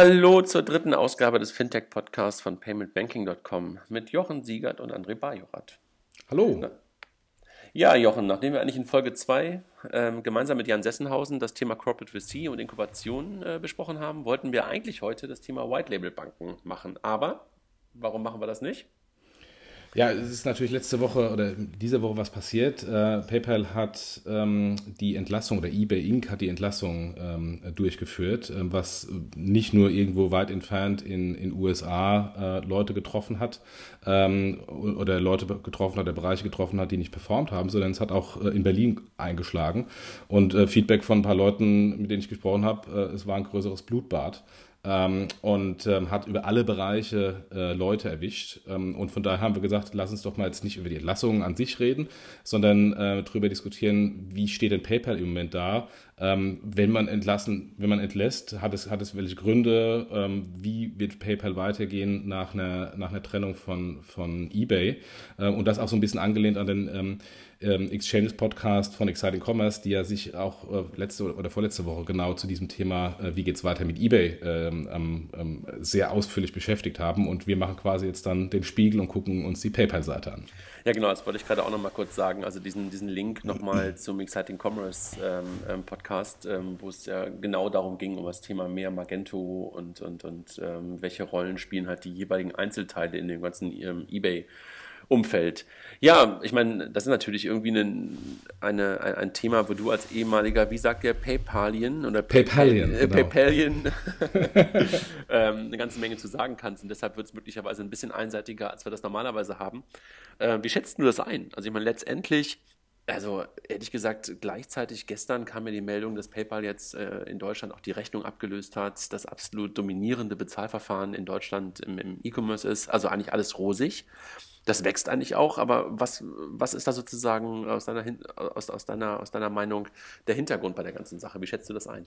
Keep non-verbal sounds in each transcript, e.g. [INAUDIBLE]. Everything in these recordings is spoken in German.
Hallo zur dritten Ausgabe des Fintech-Podcasts von paymentbanking.com mit Jochen Siegert und André Bajorat. Hallo. Ja, Jochen, nachdem wir eigentlich in Folge 2 ähm, gemeinsam mit Jan Sessenhausen das Thema Corporate VC und Inkubation äh, besprochen haben, wollten wir eigentlich heute das Thema White Label Banken machen. Aber warum machen wir das nicht? Ja, es ist natürlich letzte Woche oder diese Woche was passiert. Äh, PayPal hat ähm, die Entlassung oder eBay Inc. hat die Entlassung ähm, durchgeführt, äh, was nicht nur irgendwo weit entfernt in den USA äh, Leute getroffen hat ähm, oder Leute getroffen hat, der Bereiche getroffen hat, die nicht performt haben, sondern es hat auch äh, in Berlin eingeschlagen. Und äh, Feedback von ein paar Leuten, mit denen ich gesprochen habe, äh, es war ein größeres Blutbad ähm, und ähm, hat über alle Bereiche äh, Leute erwischt. Ähm, und von daher haben wir gesagt, lass uns doch mal jetzt nicht über die Entlassungen an sich reden, sondern äh, darüber diskutieren, wie steht denn PayPal im Moment da? Ähm, wenn man entlassen, wenn man entlässt, hat es, hat es welche Gründe? Ähm, wie wird PayPal weitergehen nach einer, nach einer Trennung von, von eBay? Äh, und das auch so ein bisschen angelehnt an den ähm, ähm, Exchanges Podcast von Exciting Commerce, die ja sich auch äh, letzte oder vorletzte Woche genau zu diesem Thema, äh, wie es weiter mit eBay, ähm, ähm, sehr ausführlich beschäftigt haben. Und wir machen quasi jetzt dann den Spiegel und gucken uns die PayPal-Seite an. Ja, genau, das wollte ich gerade auch nochmal kurz sagen. Also diesen, diesen Link nochmal zum Exciting Commerce ähm, ähm, Podcast, ähm, wo es ja genau darum ging, um das Thema mehr Magento und, und, und ähm, welche Rollen spielen halt die jeweiligen Einzelteile in dem ganzen ähm, eBay Umfeld. Ja, ich meine, das ist natürlich irgendwie eine, eine, ein Thema, wo du als ehemaliger, wie sagt der, PayPalien oder PayPalien, äh, genau. PayPalien [LAUGHS] [LAUGHS] ähm, eine ganze Menge zu sagen kannst. Und deshalb wird es möglicherweise ein bisschen einseitiger, als wir das normalerweise haben. Äh, wie schätzt du das ein? Also ich meine, letztendlich also ehrlich gesagt, gleichzeitig gestern kam mir die Meldung, dass PayPal jetzt äh, in Deutschland auch die Rechnung abgelöst hat, das absolut dominierende Bezahlverfahren in Deutschland im, im E-Commerce ist. Also eigentlich alles rosig das wächst eigentlich auch, aber was, was ist da sozusagen aus deiner, aus, aus, deiner, aus deiner Meinung der Hintergrund bei der ganzen Sache? Wie schätzt du das ein?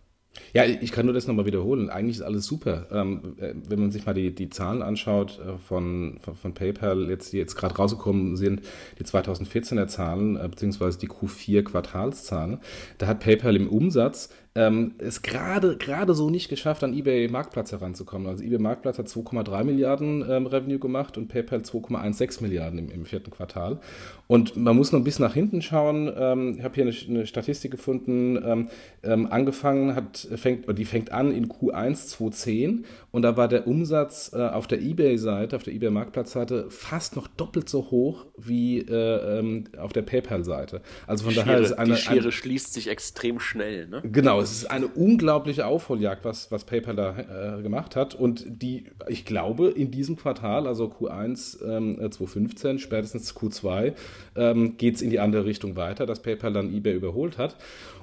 Ja, ich kann nur das nochmal wiederholen. Eigentlich ist alles super. Ähm, äh, wenn man sich mal die, die Zahlen anschaut äh, von, von, von PayPal, jetzt, die jetzt gerade rausgekommen sind, die 2014er Zahlen, äh, beziehungsweise die Q4-Quartalszahlen, da hat PayPal im Umsatz ähm, es gerade gerade so nicht geschafft, an eBay Marktplatz heranzukommen. Also eBay Marktplatz hat 2,3 Milliarden ähm, Revenue gemacht und PayPal 2,16 Milliarden im, im, vierten Quartal. Und man muss noch ein bisschen nach hinten schauen. Ähm, ich habe hier eine, eine, Statistik gefunden. Ähm, ähm, angefangen hat, fängt, die fängt an in Q1 2010 und da war der Umsatz äh, auf der eBay-Seite, auf der eBay Marktplatzseite fast noch doppelt so hoch wie äh, ähm, auf der PayPal-Seite. Also von die daher Schere, ist eine, die Schere eine, schließt sich extrem schnell. Ne? Genau, es ist eine unglaubliche Aufholjagd, was, was PayPal da äh, gemacht hat. Und die, ich glaube, in diesem Quartal, also Q1 ähm, 2015, spätestens Q2, ähm, geht es in die andere Richtung weiter, dass PayPal dann eBay überholt hat.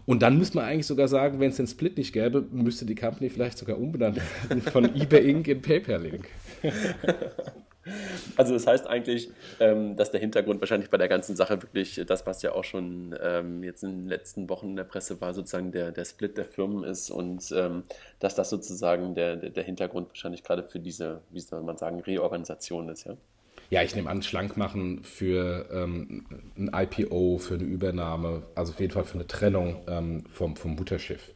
Und dann müsste man eigentlich sogar sagen, wenn es den Split nicht gäbe, müsste die Company vielleicht sogar umbenannt werden von [LAUGHS] eBay Inc. in PayPal Inc. Also das heißt eigentlich, ähm, dass der Hintergrund wahrscheinlich bei der ganzen Sache wirklich das, was ja auch schon ähm, jetzt in den letzten Wochen in der Presse war, sozusagen der, der Split der Firmen ist und ähm, dass das sozusagen der, der Hintergrund wahrscheinlich gerade für diese, wie soll man sagen, Reorganisation ist, ja? Ja, ich nehme an, schlank machen für ähm, ein IPO, für eine Übernahme, also auf jeden Fall für eine Trennung ähm, vom, vom Mutterschiff.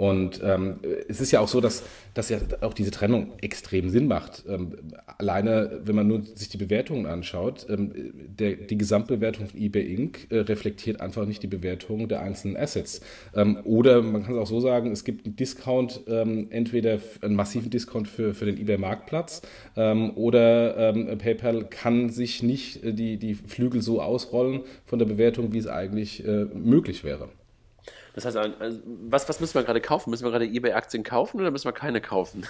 Und ähm, es ist ja auch so, dass, dass ja auch diese Trennung extrem Sinn macht. Ähm, alleine, wenn man nur sich die Bewertungen anschaut, ähm, der, die Gesamtbewertung von eBay Inc. Äh, reflektiert einfach nicht die Bewertung der einzelnen Assets. Ähm, oder man kann es auch so sagen, es gibt einen Discount, ähm, entweder einen massiven Discount für, für den eBay-Marktplatz ähm, oder PayPal kann sich nicht äh, die, die Flügel so ausrollen von der Bewertung, wie es eigentlich äh, möglich wäre. Das heißt, also, was, was müssen wir gerade kaufen? Müssen wir gerade eBay-Aktien kaufen oder müssen wir keine kaufen?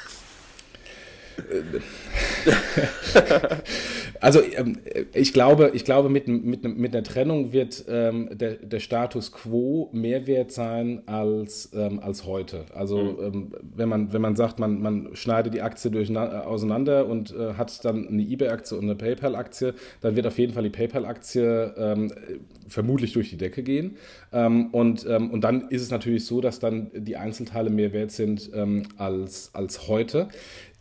[LAUGHS] also ähm, ich glaube, ich glaube mit, mit, mit einer Trennung wird ähm, der, der Status quo mehr wert sein als, ähm, als heute. Also mhm. ähm, wenn, man, wenn man sagt, man, man schneidet die Aktie durch, auseinander und äh, hat dann eine eBay-Aktie und eine PayPal-Aktie, dann wird auf jeden Fall die PayPal-Aktie ähm, vermutlich durch die Decke gehen. Ähm, und, und dann ist es natürlich so, dass dann die Einzelteile mehr wert sind als, als heute.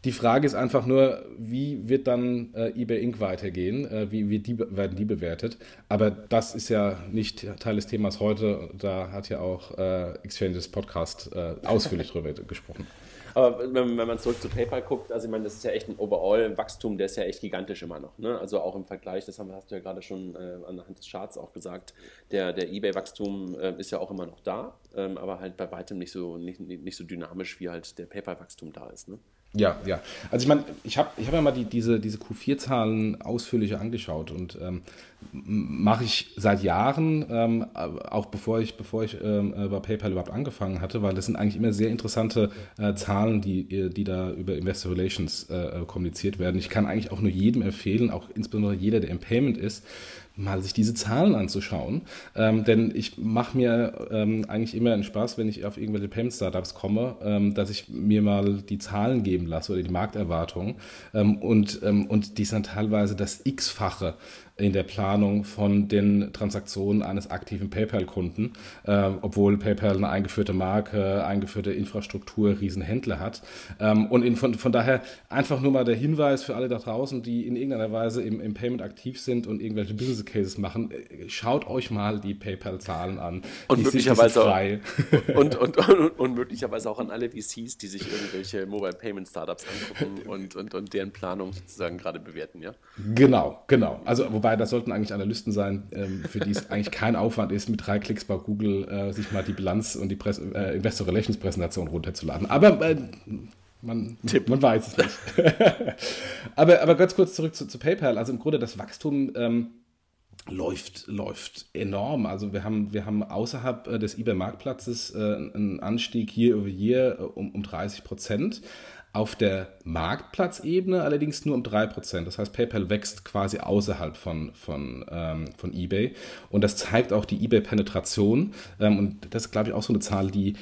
Die Frage ist einfach nur, wie wird dann äh, eBay Inc. weitergehen? Äh, wie, wie die, werden die bewertet? Aber das ist ja nicht Teil des Themas heute. Da hat ja auch äh, Exchanges Podcast äh, ausführlich [LAUGHS] drüber gesprochen. Aber wenn, wenn, man zurück zu PayPal guckt, also ich meine, das ist ja echt ein Overall-Wachstum, der ist ja echt gigantisch immer noch. Ne? Also auch im Vergleich, das haben, hast du ja gerade schon äh, anhand des Charts auch gesagt, der, der Ebay-Wachstum äh, ist ja auch immer noch da, ähm, aber halt bei weitem nicht so, nicht, nicht so dynamisch, wie halt der PayPal-Wachstum da ist. Ne? Ja, ja. Also ich meine, ich habe ich hab ja mal die, diese, diese Q4-Zahlen ausführlicher angeschaut und ähm, mache ich seit Jahren, ähm, auch bevor ich, bevor ich ähm, äh, bei PayPal überhaupt angefangen hatte, weil das sind eigentlich immer sehr interessante äh, Zahlen, die, die da über Investor Relations äh, kommuniziert werden. Ich kann eigentlich auch nur jedem empfehlen, auch insbesondere jeder, der im Payment ist, mal sich diese Zahlen anzuschauen. Ähm, denn ich mache mir ähm, eigentlich immer einen Spaß, wenn ich auf irgendwelche Payment-Startups komme, ähm, dass ich mir mal die Zahlen geben lasse oder die Markterwartungen. Ähm, und, ähm, und die sind teilweise das X-fache in der Planung von den Transaktionen eines aktiven PayPal-Kunden, äh, obwohl PayPal eine eingeführte Marke, eingeführte Infrastruktur, Riesenhändler hat. Ähm, und in, von, von daher einfach nur mal der Hinweis für alle da draußen, die in irgendeiner Weise im, im Payment aktiv sind und irgendwelche Business Cases machen, äh, schaut euch mal die PayPal-Zahlen an. Und möglicherweise, auch, [LAUGHS] und, und, und, und, möglicherweise auch an alle VCs, die sich irgendwelche Mobile Payment Startups angucken [LAUGHS] und, und, und deren Planung sozusagen gerade bewerten, ja? Genau, genau. Also wobei Wobei, das sollten eigentlich Analysten sein, ähm, für die es [LAUGHS] eigentlich kein Aufwand ist, mit drei Klicks bei Google äh, sich mal die Bilanz und die Press äh, Investor Relations Präsentation runterzuladen. Aber äh, man, man, weiß es nicht. [LAUGHS] aber, aber ganz kurz zurück zu, zu, PayPal. Also im Grunde das Wachstum ähm, läuft, läuft enorm. Also wir haben, wir haben außerhalb äh, des eBay-Marktplatzes äh, einen Anstieg hier über hier äh, um, um 30 Prozent. Auf der Marktplatzebene allerdings nur um 3%. Das heißt, PayPal wächst quasi außerhalb von, von, ähm, von eBay. Und das zeigt auch die eBay-Penetration. Ähm, und das ist, glaube ich, auch so eine Zahl, die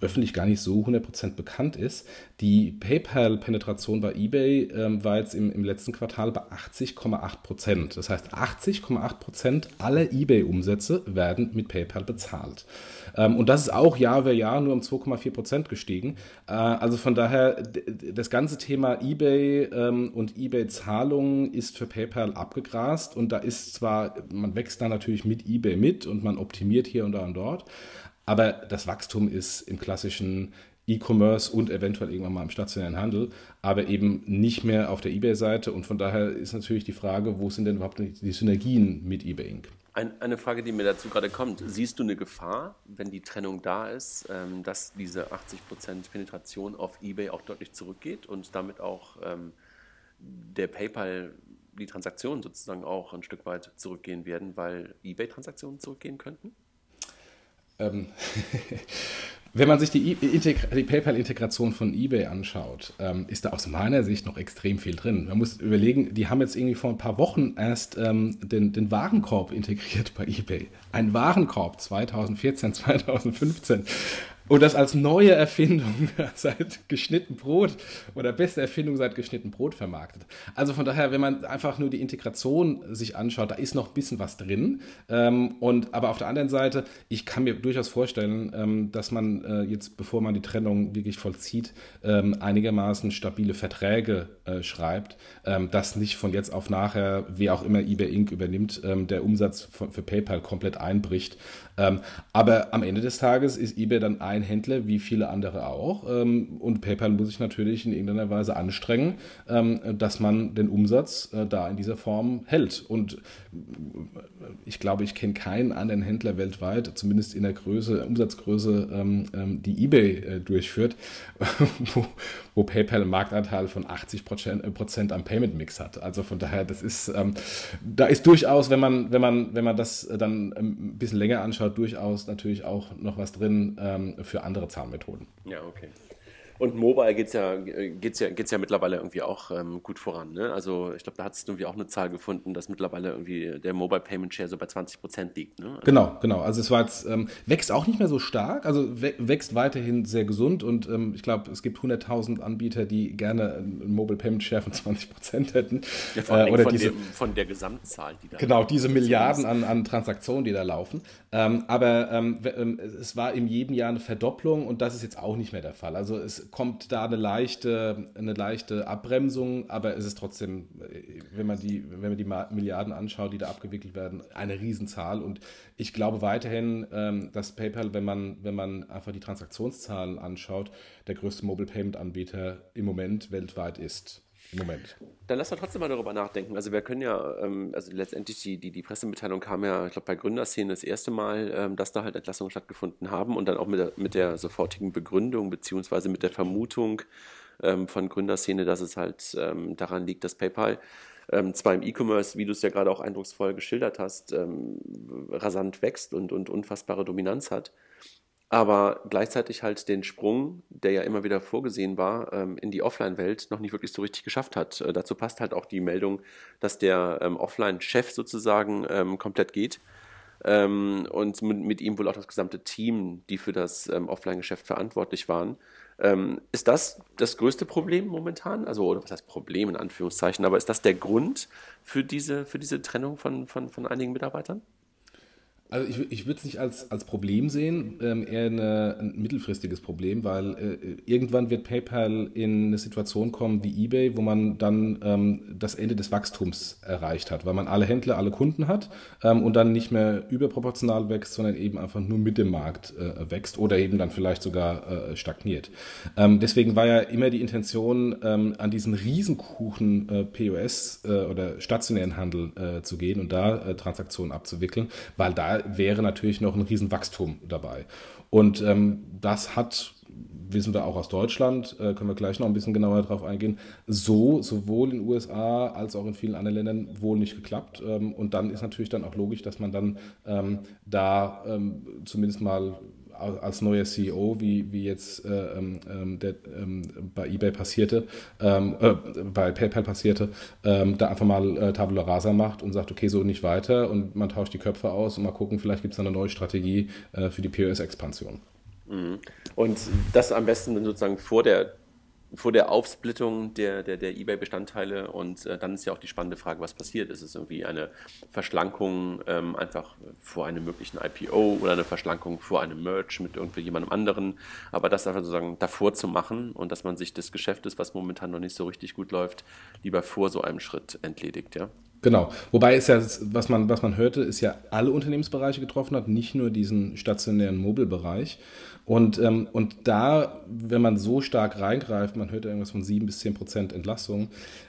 öffentlich gar nicht so 100% bekannt ist. Die PayPal-Penetration bei eBay ähm, war jetzt im, im letzten Quartal bei 80,8%. Das heißt, 80,8% aller eBay-Umsätze werden mit PayPal bezahlt. Ähm, und das ist auch Jahr für Jahr nur um 2,4% gestiegen. Äh, also von daher, das ganze Thema eBay ähm, und eBay-Zahlungen ist für PayPal abgegrast. Und da ist zwar, man wächst da natürlich mit eBay mit und man optimiert hier und da und dort. Aber das Wachstum ist im klassischen E-Commerce und eventuell irgendwann mal im stationären Handel, aber eben nicht mehr auf der eBay-Seite. Und von daher ist natürlich die Frage, wo sind denn überhaupt die Synergien mit eBay Inc.? Ein, eine Frage, die mir dazu gerade kommt. Siehst du eine Gefahr, wenn die Trennung da ist, ähm, dass diese 80% Penetration auf eBay auch deutlich zurückgeht und damit auch ähm, der PayPal die Transaktionen sozusagen auch ein Stück weit zurückgehen werden, weil eBay-Transaktionen zurückgehen könnten? Ähm, [LAUGHS] wenn man sich die, die PayPal-Integration von eBay anschaut, ähm, ist da aus meiner Sicht noch extrem viel drin. Man muss überlegen, die haben jetzt irgendwie vor ein paar Wochen erst ähm, den, den Warenkorb integriert bei eBay. Ein Warenkorb 2014, 2015. Und das als neue Erfindung [LAUGHS] seit geschnitten Brot oder beste Erfindung seit geschnitten Brot vermarktet. Also von daher, wenn man einfach nur die Integration sich anschaut, da ist noch ein bisschen was drin. Ähm, und, aber auf der anderen Seite, ich kann mir durchaus vorstellen, ähm, dass man äh, jetzt, bevor man die Trennung wirklich vollzieht, ähm, einigermaßen stabile Verträge äh, schreibt, dass nicht von jetzt auf nachher, wie auch immer eBay Inc. übernimmt, der Umsatz für PayPal komplett einbricht. Ähm, aber am Ende des Tages ist eBay dann ein Händler, wie viele andere auch. Ähm, und PayPal muss sich natürlich in irgendeiner Weise anstrengen, ähm, dass man den Umsatz äh, da in dieser Form hält. Und äh, ich glaube, ich kenne keinen anderen Händler weltweit, zumindest in der Größe, Umsatzgröße, die eBay äh, durchführt, [LAUGHS] wo, wo, PayPal einen Marktanteil von 80 Prozent, am Payment Mix hat. Also von daher, das ist, da ist durchaus, wenn man, wenn man, wenn man das dann ein bisschen länger anschaut, durchaus natürlich auch noch was drin ähm, für andere Zahnmethoden. Ja, okay. Und Mobile geht es ja, geht's ja, geht's ja mittlerweile irgendwie auch ähm, gut voran. Ne? Also ich glaube, da hattest du irgendwie auch eine Zahl gefunden, dass mittlerweile irgendwie der Mobile Payment Share so bei 20 Prozent liegt. Ne? Also genau, genau. Also es war jetzt, ähm, wächst auch nicht mehr so stark, also wächst weiterhin sehr gesund und ähm, ich glaube, es gibt 100.000 Anbieter, die gerne einen Mobile Payment Share von 20 Prozent hätten. Ja, vor allem äh, oder von, diese, dem, von der Gesamtzahl, die da Genau, diese Milliarden an, an Transaktionen, die da laufen. Ähm, aber ähm, ähm, es war in jedem Jahr eine Verdopplung und das ist jetzt auch nicht mehr der Fall. Also es kommt da eine leichte, eine leichte Abbremsung, aber es ist trotzdem, wenn man die, wenn man die Milliarden anschaut, die da abgewickelt werden, eine Riesenzahl. Und ich glaube weiterhin, ähm, dass PayPal, wenn man, wenn man einfach die Transaktionszahlen anschaut, der größte Mobile Payment Anbieter im Moment weltweit ist. Moment. Dann lass doch trotzdem mal darüber nachdenken. Also wir können ja, ähm, also letztendlich die, die, die Pressemitteilung kam ja, ich glaube, bei Gründerszene das erste Mal, ähm, dass da halt Entlassungen stattgefunden haben und dann auch mit der, mit der sofortigen Begründung beziehungsweise mit der Vermutung ähm, von Gründerszene, dass es halt ähm, daran liegt, dass PayPal ähm, zwar im E-Commerce, wie du es ja gerade auch eindrucksvoll geschildert hast, ähm, rasant wächst und, und unfassbare Dominanz hat, aber gleichzeitig halt den Sprung, der ja immer wieder vorgesehen war, ähm, in die Offline-Welt noch nicht wirklich so richtig geschafft hat. Äh, dazu passt halt auch die Meldung, dass der ähm, Offline-Chef sozusagen ähm, komplett geht und mit, ihm wohl auch das gesamte Team, die für das Offline-Geschäft verantwortlich waren. ist das das größte Problem momentan? Also, oder was heißt Problem in Anführungszeichen, aber ist das der Grund für diese, für diese Trennung von, von, von einigen Mitarbeitern? Also ich, ich würde es nicht als, als Problem sehen, ähm, eher eine, ein mittelfristiges Problem, weil äh, irgendwann wird PayPal in eine Situation kommen wie eBay, wo man dann ähm, das Ende des Wachstums erreicht hat, weil man alle Händler, alle Kunden hat ähm, und dann nicht mehr überproportional wächst, sondern eben einfach nur mit dem Markt äh, wächst oder eben dann vielleicht sogar äh, stagniert. Ähm, deswegen war ja immer die Intention, ähm, an diesen Riesenkuchen äh, POS äh, oder stationären Handel äh, zu gehen und da Transaktionen abzuwickeln, weil da wäre natürlich noch ein Riesenwachstum dabei. Und ähm, das hat wissen wir auch aus Deutschland, äh, können wir gleich noch ein bisschen genauer darauf eingehen, so sowohl in den USA als auch in vielen anderen Ländern wohl nicht geklappt. Ähm, und dann ist natürlich dann auch logisch, dass man dann ähm, da ähm, zumindest mal als neuer CEO, wie, wie jetzt äh, ähm, ähm, der, ähm, bei eBay passierte, ähm, äh, bei PayPal passierte, ähm, da einfach mal äh, Tabula Rasa macht und sagt, okay, so nicht weiter und man tauscht die Köpfe aus und mal gucken, vielleicht gibt es eine neue Strategie äh, für die POS-Expansion. Mhm. Und das am besten sozusagen vor der vor der Aufsplittung der, der, der eBay-Bestandteile und äh, dann ist ja auch die spannende Frage, was passiert. Ist es irgendwie eine Verschlankung ähm, einfach vor einem möglichen IPO oder eine Verschlankung vor einem Merge mit irgendwie jemandem anderen, aber das einfach sozusagen davor zu machen und dass man sich des Geschäftes, was momentan noch nicht so richtig gut läuft, lieber vor so einem Schritt entledigt, ja? Genau. Wobei es ja, was man, was man hörte, ist ja alle Unternehmensbereiche getroffen hat, nicht nur diesen stationären Mobile-Bereich. Und, ähm, und da, wenn man so stark reingreift, man hört ja irgendwas von 7 bis 10 Prozent Entlassung,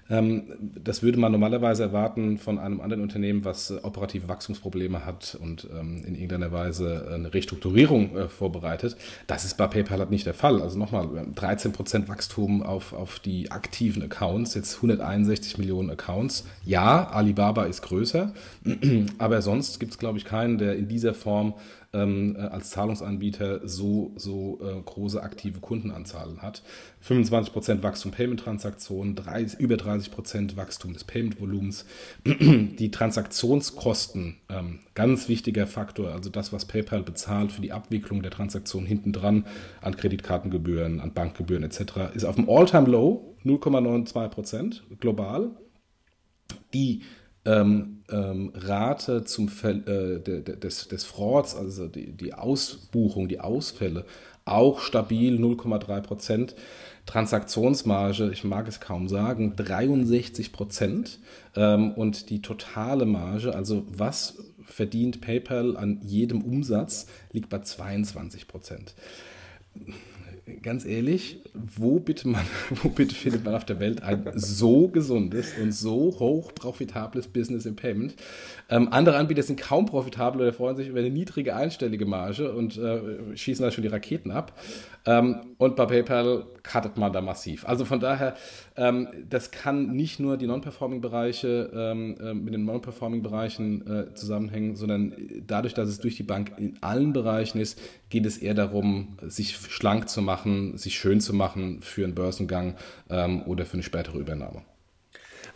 ähm, das würde man normalerweise erwarten von einem anderen Unternehmen, was äh, operative Wachstumsprobleme hat und ähm, in irgendeiner Weise eine Restrukturierung äh, vorbereitet. Das ist bei PayPal halt nicht der Fall. Also nochmal, 13 Prozent Wachstum auf, auf die aktiven Accounts, jetzt 161 Millionen Accounts. Ja, Alibaba ist größer, [CLEARS THROAT] aber sonst gibt es, glaube ich, keinen, der in dieser Form ähm, äh, als Zahlungsanbieter so, so äh, große aktive Kundenanzahlen hat. 25% Wachstum Payment-Transaktionen, über 30% Wachstum des Payment-Volumens. [CLEARS THROAT] Die Transaktionskosten, ähm, ganz wichtiger Faktor, also das, was PayPal bezahlt für die Abwicklung der Transaktion hinten dran an Kreditkartengebühren, an Bankgebühren etc., ist auf dem All-Time-Low 0,92% global. Die ähm, ähm, Rate zum Ver äh, des, des Frauds, also die, die Ausbuchung, die Ausfälle, auch stabil 0,3 Prozent. Transaktionsmarge, ich mag es kaum sagen, 63 Prozent. Ähm, und die totale Marge, also was verdient PayPal an jedem Umsatz, liegt bei 22 Prozent ganz ehrlich, wo bitte, man, [LAUGHS] wo bitte findet man auf der Welt ein so gesundes und so hoch profitables Business im Payment? Ähm, andere Anbieter sind kaum profitabel oder freuen sich über eine niedrige einstellige Marge und äh, schießen da schon die Raketen ab. Ähm, und bei PayPal cuttet man da massiv. Also von daher, ähm, das kann nicht nur die Non-Performing-Bereiche ähm, äh, mit den Non-Performing-Bereichen äh, zusammenhängen, sondern dadurch, dass es durch die Bank in allen Bereichen ist, geht es eher darum, sich schlank zu machen, sich schön zu machen für einen Börsengang ähm, oder für eine spätere Übernahme.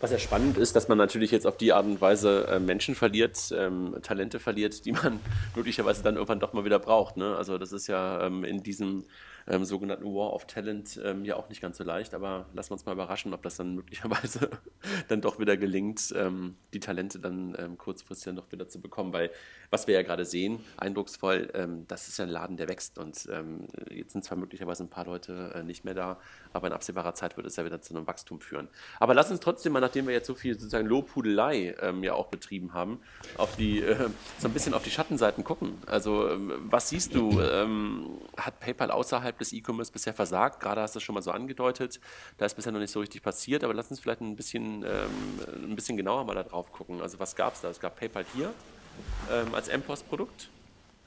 Was ja spannend ist, dass man natürlich jetzt auf die Art und Weise äh, Menschen verliert, ähm, Talente verliert, die man [LAUGHS] möglicherweise dann irgendwann doch mal wieder braucht. Ne? Also das ist ja ähm, in diesem ähm, sogenannten War of Talent ähm, ja auch nicht ganz so leicht, aber lassen wir uns mal überraschen, ob das dann möglicherweise [LAUGHS] dann doch wieder gelingt, ähm, die Talente dann ähm, kurzfristig dann doch wieder zu bekommen, weil was wir ja gerade sehen, eindrucksvoll, ähm, das ist ja ein Laden, der wächst und ähm, jetzt sind zwar möglicherweise ein paar Leute äh, nicht mehr da, aber in absehbarer Zeit wird es ja wieder zu einem Wachstum führen. Aber lass uns trotzdem mal, nachdem wir jetzt so viel sozusagen Lobhudelei ja auch betrieben haben, auf die, äh, so ein bisschen auf die Schattenseiten gucken. Also was siehst du, hat PayPal außerhalb des E-Commerce bisher versagt? Gerade hast du es schon mal so angedeutet. Da ist bisher noch nicht so richtig passiert, aber lass uns vielleicht ein bisschen, ähm, ein bisschen genauer mal da drauf gucken. Also was gab es da? Es gab PayPal hier ähm, als MPOS-Produkt.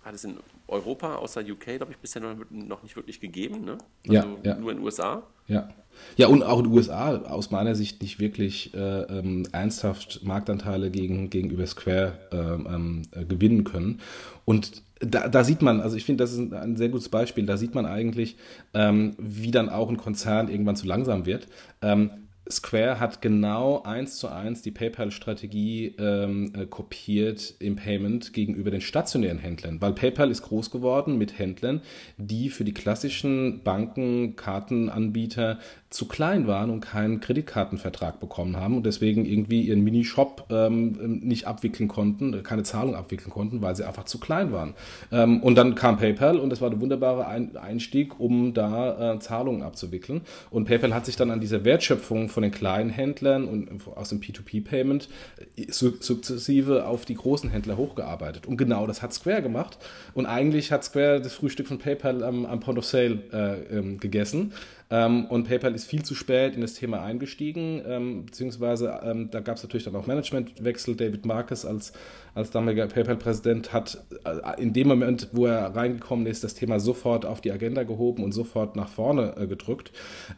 Hat es in Europa außer UK, glaube ich, bisher noch, noch nicht wirklich gegeben. Ne? Also ja, ja. Nur in den USA. Ja. Ja, und auch in den USA aus meiner Sicht nicht wirklich äh, ähm, ernsthaft Marktanteile gegen, gegenüber Square ähm, ähm äh, gewinnen können. Und da, da, sieht man, also ich finde, das ist ein, ein, sehr gutes Beispiel, da sieht man eigentlich, ähm, wie dann auch ein Konzern irgendwann zu langsam wird. Ähm, Square hat genau eins zu eins die PayPal-Strategie ähm, äh, kopiert im Payment gegenüber den stationären Händlern, weil PayPal ist groß geworden mit Händlern, die für die klassischen Banken, Kartenanbieter zu klein waren und keinen Kreditkartenvertrag bekommen haben und deswegen irgendwie ihren Minishop ähm, nicht abwickeln konnten, keine Zahlung abwickeln konnten, weil sie einfach zu klein waren. Ähm, und dann kam PayPal und das war der wunderbare Einstieg, um da äh, Zahlungen abzuwickeln. Und PayPal hat sich dann an dieser Wertschöpfung von den kleinen Händlern und aus dem P2P-Payment äh, sukzessive auf die großen Händler hochgearbeitet. Und genau das hat Square gemacht. Und eigentlich hat Square das Frühstück von PayPal am, am Point of Sale äh, ähm, gegessen. Ähm, und PayPal ist viel zu spät in das Thema eingestiegen, ähm, beziehungsweise ähm, da gab es natürlich dann auch Managementwechsel. David Marcus als, als damaliger PayPal-Präsident hat äh, in dem Moment, wo er reingekommen ist, das Thema sofort auf die Agenda gehoben und sofort nach vorne äh, gedrückt.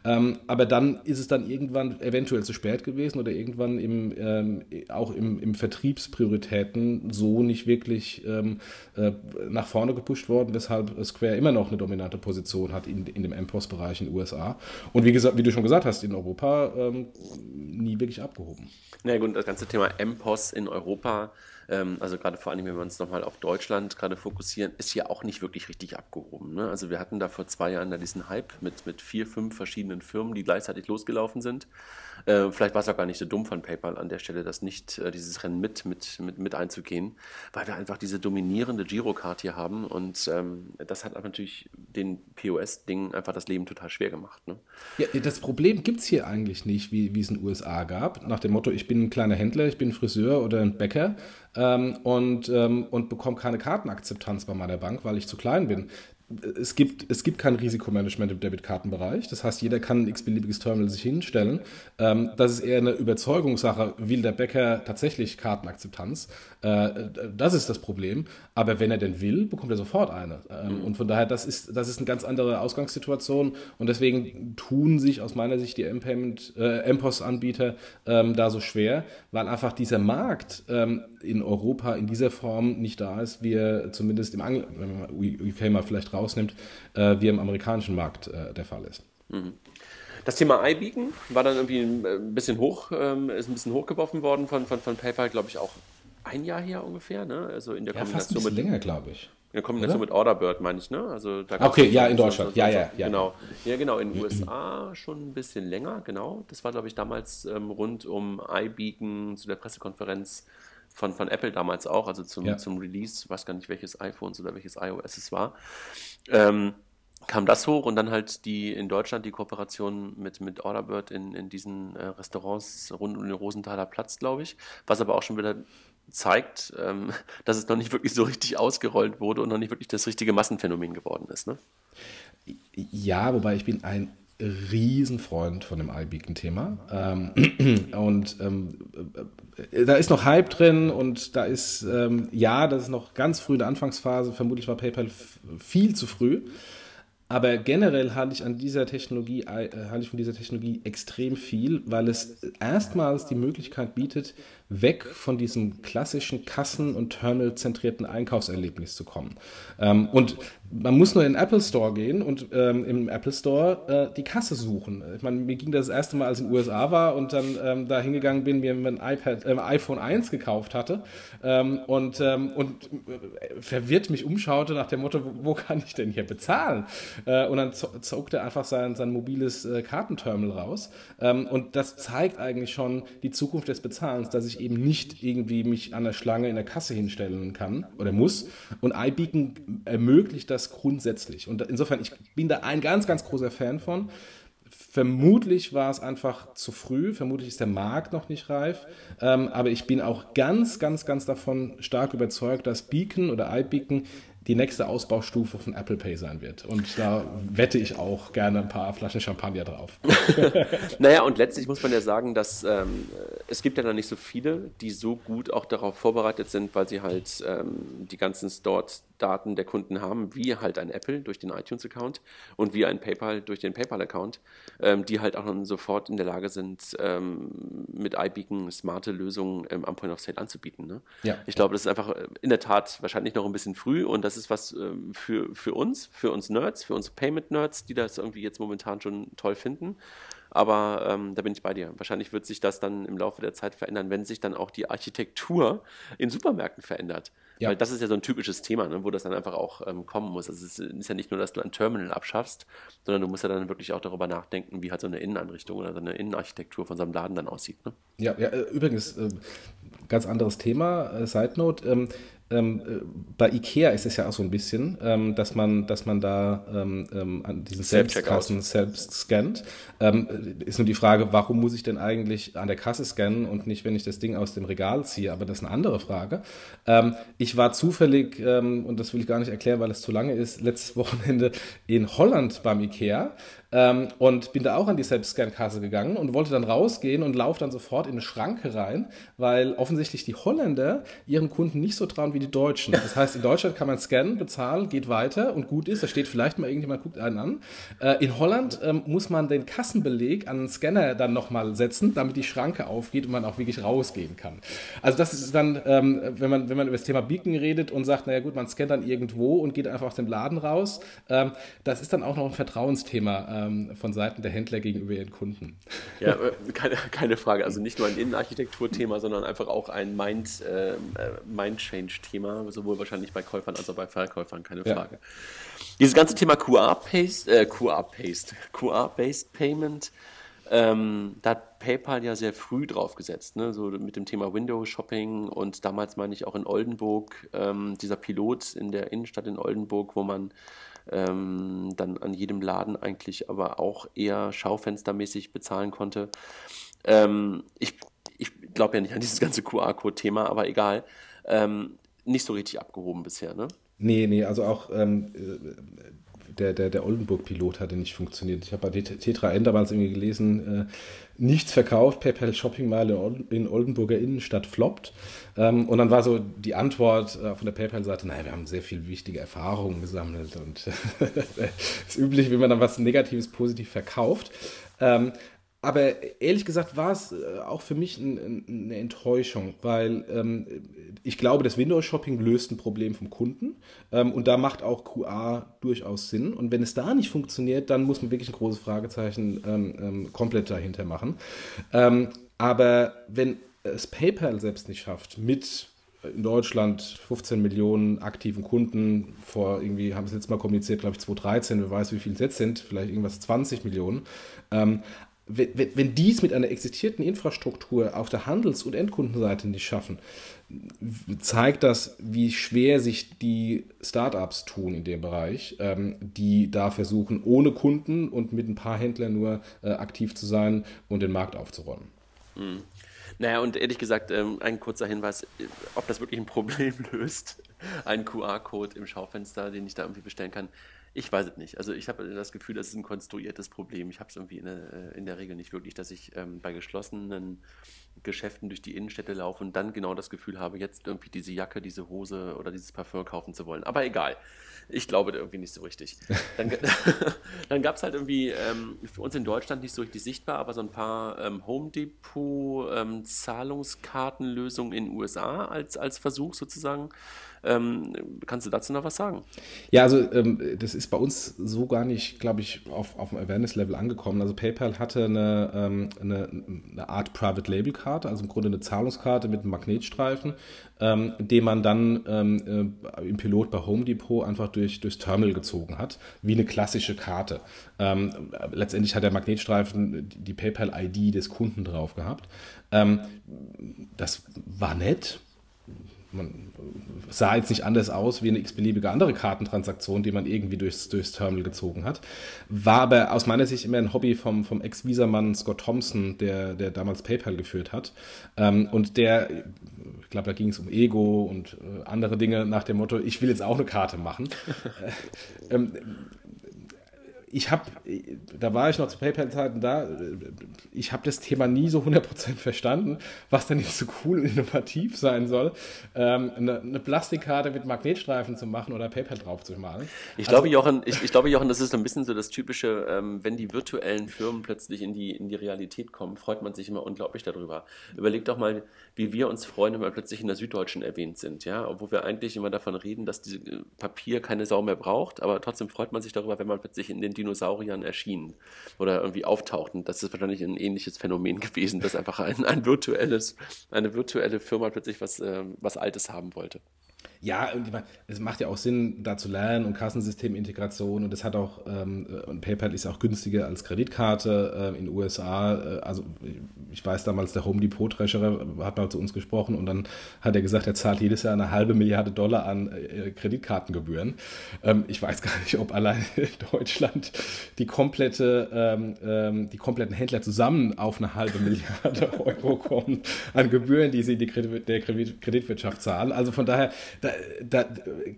Ähm, aber dann ist es dann irgendwann eventuell zu spät gewesen oder irgendwann im, ähm, auch im, im Vertriebsprioritäten so nicht wirklich ähm, äh, nach vorne gepusht worden, weshalb Square immer noch eine dominante Position hat in, in dem MPOS-Bereich in den USA. USA. Und wie gesagt, wie du schon gesagt hast, in Europa ähm, nie wirklich abgehoben. Na gut, das ganze Thema MPOS in Europa, ähm, also gerade vor allem, wenn wir uns nochmal auf Deutschland gerade fokussieren, ist ja auch nicht wirklich richtig abgehoben. Ne? Also wir hatten da vor zwei Jahren da diesen Hype mit, mit vier, fünf verschiedenen Firmen, die gleichzeitig losgelaufen sind. Äh, vielleicht war es auch gar nicht so dumm von PayPal an der Stelle, das nicht, äh, dieses Rennen mit, mit, mit, mit einzugehen, weil wir einfach diese dominierende Girocard hier haben und ähm, das hat natürlich den POS-Dingen einfach das Leben total schwer gemacht. Ne? Ja, das Problem gibt es hier eigentlich nicht, wie, wie es in den USA gab, nach dem Motto, ich bin ein kleiner Händler, ich bin Friseur oder ein Bäcker ähm, und, ähm, und bekomme keine Kartenakzeptanz bei meiner Bank, weil ich zu klein bin es gibt, es gibt kein Risikomanagement im Debitkartenbereich. Das heißt, jeder kann ein x-beliebiges Terminal sich hinstellen. Ähm, das ist eher eine Überzeugungssache. Will der Bäcker tatsächlich Kartenakzeptanz? Äh, das ist das Problem. Aber wenn er denn will, bekommt er sofort eine. Ähm, mhm. Und von daher, das ist, das ist eine ganz andere Ausgangssituation. Und deswegen tun sich aus meiner Sicht die M-Payment, äh, MPOS-Anbieter ähm, da so schwer, weil einfach dieser Markt ähm, in Europa in dieser Form nicht da ist, wie er zumindest im Angl wenn man UK mal vielleicht rausnimmt, äh, wie im amerikanischen Markt äh, der Fall ist. Mhm. Das Thema iBeacon war dann irgendwie ein bisschen hoch, ähm, ist ein bisschen hochgeworfen worden von, von, von PayPal, glaube ich, auch ein Jahr her ungefähr, ne? Also in der ja, Kombination fast ein mit länger, glaube ich. In der Kombination Oder? mit Orderbird, meine ich, ne? Also da okay, ja, in Deutschland. Ja, ja, ja. Genau. Ja, genau. In den USA schon ein bisschen länger, genau. Das war, glaube ich, damals ähm, rund um iBeacon zu der Pressekonferenz von, von Apple damals auch, also zum, ja. zum Release, weiß gar nicht, welches iPhones oder welches iOS es war. Ähm, kam das hoch und dann halt die in Deutschland die Kooperation mit, mit Orderbird in, in diesen äh, Restaurants rund um den Rosenthaler Platz, glaube ich, was aber auch schon wieder zeigt, ähm, [LAUGHS] dass es noch nicht wirklich so richtig ausgerollt wurde und noch nicht wirklich das richtige Massenphänomen geworden ist. Ne? Ja, wobei ich bin ein Riesenfreund von dem iBeacon-Thema. Ähm, [CLEARS THROAT] und ähm, äh, da ist noch Hype drin und da ist, ähm, ja, das ist noch ganz früh in der Anfangsphase. Vermutlich war PayPal viel zu früh. Aber generell halte ich an dieser Technologie, äh, halte ich von dieser Technologie extrem viel, weil es erstmals die Möglichkeit bietet, weg von diesem klassischen Kassen- und Terminal-zentrierten Einkaufserlebnis zu kommen. Ähm, und man muss nur in den Apple Store gehen und ähm, im Apple Store äh, die Kasse suchen. Ich meine, mir ging das, das erste Mal, als ich in den USA war und dann ähm, da hingegangen bin, mir ein iPad, äh, iPhone 1 gekauft hatte ähm, und, ähm, und äh, verwirrt mich umschaute nach dem Motto, wo, wo kann ich denn hier bezahlen? Äh, und dann zog er einfach sein, sein mobiles äh, Kartenterminal raus. Ähm, und das zeigt eigentlich schon die Zukunft des Bezahlens, dass ich eben nicht irgendwie mich an der Schlange in der Kasse hinstellen kann oder muss. Und iBeacon ermöglicht das grundsätzlich. Und insofern, ich bin da ein ganz, ganz großer Fan von. Vermutlich war es einfach zu früh, vermutlich ist der Markt noch nicht reif, ähm, aber ich bin auch ganz, ganz, ganz davon stark überzeugt, dass Beacon oder iBeacon die nächste Ausbaustufe von Apple Pay sein wird. Und da wette ich auch gerne ein paar Flaschen Champagner drauf. [LAUGHS] naja, und letztlich muss man ja sagen, dass ähm, es gibt ja noch nicht so viele, die so gut auch darauf vorbereitet sind, weil sie halt ähm, die ganzen Stores Daten der Kunden haben, wie halt ein Apple durch den iTunes-Account und wie ein PayPal durch den PayPal-Account, ähm, die halt auch dann sofort in der Lage sind, ähm, mit iBeacon smarte Lösungen ähm, am Point of Sale anzubieten. Ne? Ja. Ich glaube, das ist einfach äh, in der Tat wahrscheinlich noch ein bisschen früh und das ist was ähm, für, für uns, für uns Nerds, für uns Payment-Nerds, die das irgendwie jetzt momentan schon toll finden. Aber ähm, da bin ich bei dir. Wahrscheinlich wird sich das dann im Laufe der Zeit verändern, wenn sich dann auch die Architektur in Supermärkten verändert. Ja. Weil das ist ja so ein typisches Thema, ne, wo das dann einfach auch ähm, kommen muss. Also es ist ja nicht nur, dass du ein Terminal abschaffst, sondern du musst ja dann wirklich auch darüber nachdenken, wie halt so eine Innenanrichtung oder so eine Innenarchitektur von so einem Laden dann aussieht. Ne? Ja, ja, äh, übrigens, äh, ganz anderes Thema, äh, Side Note. Ähm, ähm, äh, bei Ikea ist es ja auch so ein bisschen, ähm, dass man, dass man da ähm, ähm an diesen Selbstkassen selbst scannt. Ähm, ist nur die Frage, warum muss ich denn eigentlich an der Kasse scannen und nicht, wenn ich das Ding aus dem Regal ziehe? Aber das ist eine andere Frage. Ähm, ich war zufällig, und das will ich gar nicht erklären, weil es zu lange ist, letztes [LAUGHS] Wochenende in Holland beim Ikea ähm, und bin da auch an die Selbstscan-Kasse gegangen und wollte dann rausgehen und laufe dann sofort in eine Schranke rein, weil offensichtlich die Holländer ihren Kunden nicht so trauen wie die Deutschen. Das heißt, in Deutschland kann man scannen, bezahlen, geht weiter und gut ist. Da steht vielleicht mal irgendjemand, guckt einen an. Äh, in Holland ähm, muss man den Kassenbeleg an den Scanner dann nochmal setzen, damit die Schranke aufgeht und man auch wirklich rausgehen kann. Also das ist dann, ähm, wenn, man, wenn man über das Thema Beacon redet und sagt, naja gut, man scannt dann irgendwo und geht einfach aus dem Laden raus, ähm, das ist dann auch noch ein Vertrauensthema ähm, von Seiten der Händler gegenüber ihren Kunden. Ja, äh, keine, keine Frage. Also nicht nur ein Innenarchitekturthema, sondern einfach auch ein Mind, äh, Mind-Change-Thema, sowohl wahrscheinlich bei Käufern als auch bei Verkäufern, keine Frage. Ja. Dieses ganze Thema QR-Based, äh, QR-Based, [LAUGHS] QR-Based Payment, ähm, da hat PayPal ja sehr früh drauf gesetzt, ne? so mit dem Thema Window Shopping und damals meine ich auch in Oldenburg, ähm, dieser Pilot in der Innenstadt in Oldenburg, wo man ähm, dann an jedem Laden eigentlich aber auch eher schaufenstermäßig bezahlen konnte. Ähm, ich ich glaube ja nicht an dieses ganze QR-Code-Thema, aber egal. Ähm, nicht so richtig abgehoben bisher, ne? Nee, nee, also auch ähm, der, der, der Oldenburg-Pilot hatte nicht funktioniert. Ich habe bei Tetra N damals irgendwie gelesen, äh, nichts verkauft, PayPal Shopping Mall in Oldenburger Innenstadt floppt. Ähm, und dann war so die Antwort äh, von der PayPal-Seite, naja, wir haben sehr viel wichtige Erfahrungen gesammelt und [LAUGHS] das ist üblich, wenn man dann was Negatives positiv verkauft. Ähm, aber ehrlich gesagt war es äh, auch für mich ein, eine Enttäuschung, weil ähm, ich glaube, das Windows-Shopping löst ein Problem vom Kunden ähm, und da macht auch QA durchaus Sinn. Und wenn es da nicht funktioniert, dann muss man wirklich ein großes Fragezeichen ähm, ähm komplett dahinter machen. Ähm, aber wenn es PayPal selbst nicht schafft, mit in Deutschland 15 Millionen aktiven Kunden, vor irgendwie, haben sie jetzt mal kommuniziert, glaube ich 2013, wer weiß, wie viele es jetzt sind, vielleicht irgendwas 20 Millionen. Ähm, wenn, wenn die es mit einer existierten Infrastruktur auf der Handels- und Endkundenseite nicht schaffen, zeigt das, wie schwer sich die Startups tun in dem Bereich, ähm, die da versuchen, ohne Kunden und mit ein paar Händlern nur äh, aktiv zu sein und den Markt aufzuräumen. Mhm. Naja, und ehrlich gesagt, ähm, ein kurzer Hinweis, ob das wirklich ein Problem [LAUGHS] löst, ein QR-Code im Schaufenster, den ich da irgendwie bestellen kann. Ich weiß es nicht. Also ich habe das Gefühl, das ist ein konstruiertes Problem. Ich habe es irgendwie in der, äh, in der, Regel nicht wirklich, dass ich ähm, bei geschlossenen Geschäften durch die Innenstädte laufe und dann genau das Gefühl habe, jetzt irgendwie diese Jacke, diese Hose oder dieses Parfum kaufen zu wollen. Aber egal. Ich glaube irgendwie nicht so richtig. Dann, [LAUGHS] [LAUGHS] dann gab es halt irgendwie ähm, für uns in Deutschland nicht so richtig sichtbar, aber so ein paar ähm, Home Depot ähm, Zahlungskartenlösungen in den USA als, als Versuch sozusagen Ähm, kannst du dazu noch was sagen? Ja, also ähm, das ist bei uns so gar nicht, glaube ich, auf, auf dem Awareness-Level angekommen. Also PayPal hatte eine, ähm, eine, eine Art Private Label-Karte, also im Grunde eine Zahlungskarte mit einem Magnetstreifen, ähm, den man dann ähm, äh, im Pilot bei Home Depot einfach durch, durchs Terminal gezogen hat, wie eine klassische Karte. Ähm, letztendlich hat der Magnetstreifen die PayPal-ID des Kunden drauf gehabt. Das war nett. Man sah jetzt nicht anders aus wie eine x-beliebige andere Kartentransaktion, die man irgendwie durchs, durchs Terminal gezogen hat. War aber aus meiner Sicht immer ein Hobby vom, vom Ex-Visamann Scott Thompson, der, der damals PayPal geführt hat. Ähm, und der, ich glaube, da ging es um Ego und äh, andere Dinge nach dem Motto, ich will jetzt auch eine Karte machen. äh, [LAUGHS] ähm, ich habe, da war ich noch zu PayPal-Zeiten da, ich habe das Thema nie so 100% verstanden, was denn jetzt so cool und innovativ sein soll, ähm, eine, eine, Plastikkarte mit Magnetstreifen zu machen oder PayPal drauf zu malen. Ich also, glaube, Jochen, ich, ich, glaube, Jochen, das ist ein bisschen so das typische, ähm, wenn die virtuellen Firmen plötzlich in die, in die Realität kommen, freut man sich immer unglaublich darüber. Überleg doch mal, wie wir uns freuen, wenn wir plötzlich in der Süddeutschen erwähnt sind, ja, obwohl wir eigentlich immer davon reden, dass dieses äh, Papier keine Sau mehr braucht, aber trotzdem freut man sich darüber, wenn man plötzlich in den Dinosauriern erschienen oder irgendwie auftauchten. Das ist wahrscheinlich ein ähnliches Phänomen [LAUGHS] gewesen, dass einfach ein, ein virtuelles, eine virtuelle Firma plötzlich was, äh, was Altes haben wollte. Ja, es macht ja auch Sinn, da zu lernen und Kassensystemintegration und es hat auch, ähm, und PayPal ist auch günstiger als Kreditkarte äh, in den USA. Äh, also ich weiß damals, der Home Depot Treasurer hat mal zu uns gesprochen und dann hat er gesagt, er zahlt jedes Jahr eine halbe Milliarde Dollar an äh, Kreditkartengebühren. Ähm, ich weiß gar nicht, ob allein [LAUGHS] in Deutschland die komplette, ähm, ähm die kompletten Händler zusammen auf eine halbe Milliarde [LAUGHS] Euro kommen an Gebühren, die sie in die Kredit der Kreditwirtschaft zahlen. Also von daher, da da,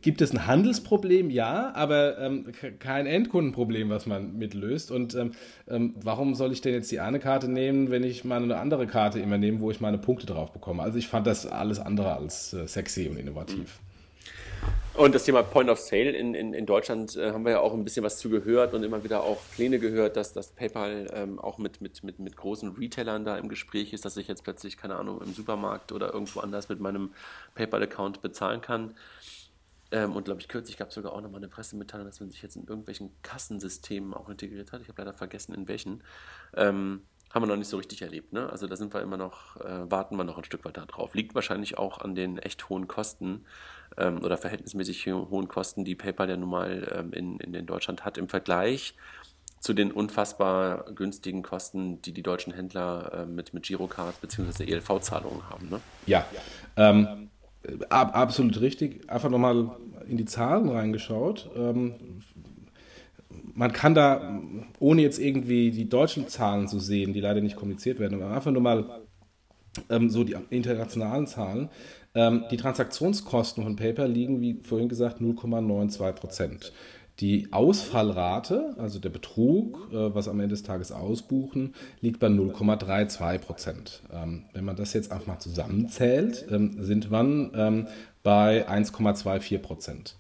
gibt es ein Handelsproblem, ja, aber ähm, kein Endkundenproblem, was man mitlöst. Und ähm, ähm, warum soll ich denn jetzt die eine Karte nehmen, wenn ich mal eine andere Karte immer nehme, wo ich meine Punkte drauf bekomme? Also ich fand das alles andere als äh, sexy und innovativ. Und das Thema Point of Sale in, in, in Deutschland äh, haben wir ja auch ein bisschen was zu gehört und immer wieder auch Pläne gehört, dass das PayPal ähm, auch mit, mit, mit, mit großen Retailern da im Gespräch ist, dass ich jetzt plötzlich, keine Ahnung, im Supermarkt oder irgendwo anders mit meinem PayPal-Account bezahlen kann. Ähm, und glaube ich, kürzlich gab es sogar auch nochmal eine Pressemitteilung, dass man sich jetzt in irgendwelchen Kassensystemen auch integriert hat. Ich habe leider vergessen, in welchen. Ähm, haben wir noch nicht so richtig erlebt. Ne? Also da sind wir immer noch, äh, warten wir noch ein Stück weiter drauf. Liegt wahrscheinlich auch an den echt hohen Kosten ähm, oder verhältnismäßig hohen Kosten, die PayPal ja nun mal ähm, in, in, Deutschland hat im Vergleich zu den unfassbar günstigen Kosten, die die deutschen Händler äh, mit, mit Girocard bzw. ELV-Zahlungen haben. Ne? Ja, ähm, ab, absolut richtig. Einfach nochmal in die Zahlen reingeschaut. Ähm, man kann da, ohne jetzt irgendwie die deutschen Zahlen zu sehen, die leider nicht kommuniziert werden, aber einfach nur mal ähm, so die internationalen Zahlen. Ähm, die Transaktionskosten von PayPal liegen, wie vorhin gesagt, 0,92 Prozent. Die Ausfallrate, also der Betrug, äh, was am Ende des Tages ausbuchen, liegt bei 0,32 Prozent. Ähm, wenn man das jetzt einfach mal zusammenzählt, ähm, sind wir ähm, bei 1,24 Prozent.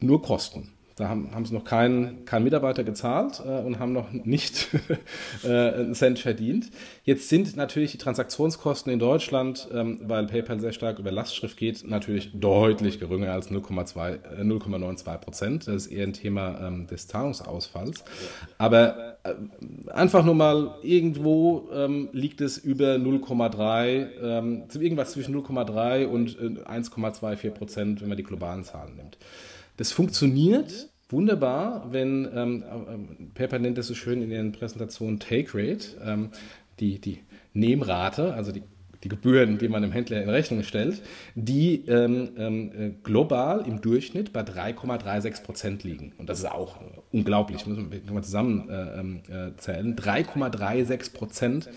Nur Kosten. Da haben, haben sie noch keinen, keinen Mitarbeiter gezahlt äh, und haben noch nicht [LAUGHS] äh, einen Cent verdient. Jetzt sind natürlich die Transaktionskosten in Deutschland, ähm, weil PayPal sehr stark über Lastschrift geht, natürlich deutlich geringer als 0,92 äh, Prozent. Das ist eher ein Thema ähm, des Zahlungsausfalls. Aber äh, einfach nur mal, irgendwo ähm, liegt es über 0,3, ähm, irgendwas zwischen 0,3 und 1,24 äh, Prozent, wenn man die globalen Zahlen nimmt. Das funktioniert wunderbar, wenn ähm, äh, Pepper nennt das so schön in ihren Präsentationen Take Rate, ähm, die, die Nehmrate, also die, die Gebühren, die man dem Händler in Rechnung stellt, die ähm, ähm äh, global im Durchschnitt bei 3,36 Prozent liegen. Und das ist auch unglaublich, muss man zusammen äh, ähm, äh, zählen. 3,36 Prozent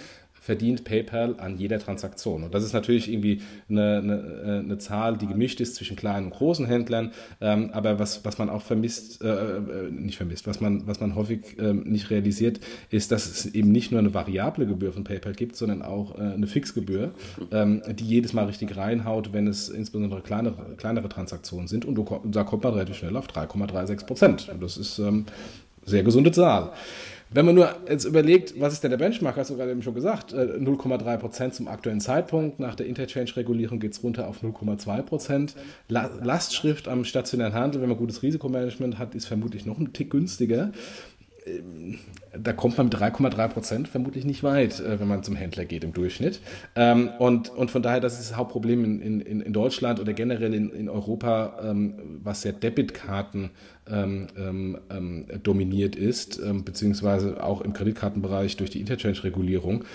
verdient PayPal an jeder Transaktion. Und das ist natürlich irgendwie eine, eine, äh, eine Zahl, die gemischt ist zwischen kleinen und großen Händlern. Ähm, aber was, was man auch vermisst, äh, äh, nicht vermisst, was man, was man häufig äh, nicht realisiert, ist, dass es eben nicht nur eine variable Gebühr von PayPal gibt, sondern auch äh, eine Fixgebühr, ähm, die jedes Mal richtig reinhaut, wenn es insbesondere kleinere, kleinere Transaktionen sind. Und da kommt man relativ schnell auf 3,36 Prozent. Das ist ähm, sehr gesunde Zahl. Wenn man nur jetzt überlegt, was ist denn der Benchmark, hast du gerade eben schon gesagt, 0,3 äh, Prozent zum aktuellen Zeitpunkt. Nach der Interchange-Regulierung geht es runter auf 0,2 Prozent. Lastschrift am stationären Handel, wenn man gutes Risikomanagement hat, ist vermutlich noch ein Tick günstiger. Ähm, da kommt man mit 3,3 Prozent vermutlich nicht weit, äh, wenn man zum Händler geht im Durchschnitt. Ähm, und, und von daher, das ist das Hauptproblem in, in, in Deutschland oder generell in, in Europa, ähm, was ja Debitkarten dominiert ist, beziehungsweise auch im Kreditkartenbereich durch die Interchange-Regulierung.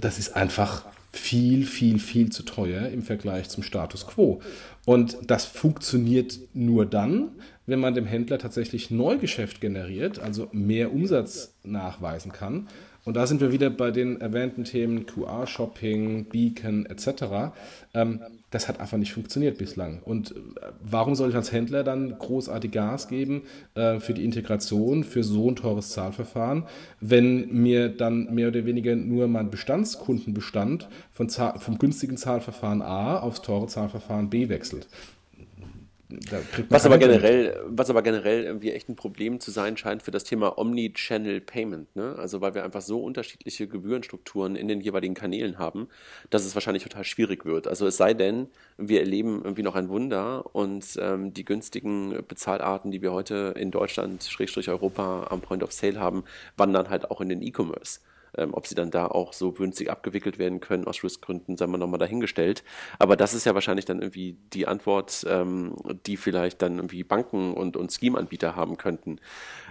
das ist einfach viel, viel, viel zu teuer im Vergleich zum Status quo. Und das funktioniert nur dann, wenn man dem Händler tatsächlich Neugeschäft generiert, also mehr Umsatz nachweisen kann. Und da sind wir wieder bei den erwähnten Themen QR-Shopping, Beacon etc. Ähm, das hat einfach nicht funktioniert bislang. Und äh, warum soll ich als Händler dann großartig Gas geben äh, für die Integration, für so ein teures Zahlverfahren, wenn mir dann mehr oder weniger nur mein Bestandskundenbestand von vom günstigen Zahlverfahren A aufs teure Zahlverfahren B wechselt? Was aber generell, was aber generell irgendwie echt ein Problem zu sein scheint für das Thema Omni-Channel Payment. Ne? Also weil wir einfach so unterschiedliche Gebührenstrukturen in den jeweiligen Kanälen haben, dass es wahrscheinlich total schwierig wird. Also es sei denn, wir erleben irgendwie noch ein Wunder und ähm, die günstigen Bezahlarten, die wir heute in Deutschland, Schrägstrich Europa am Point of Sale haben, wandern halt auch in den E-Commerce. Ähm, ob sie dann da auch so günstig abgewickelt werden können aus Riskgründen, sagen wir nochmal dahingestellt. Aber das ist ja wahrscheinlich dann irgendwie die Antwort, ähm, die vielleicht dann irgendwie Banken und, und Scheme-Anbieter haben könnten.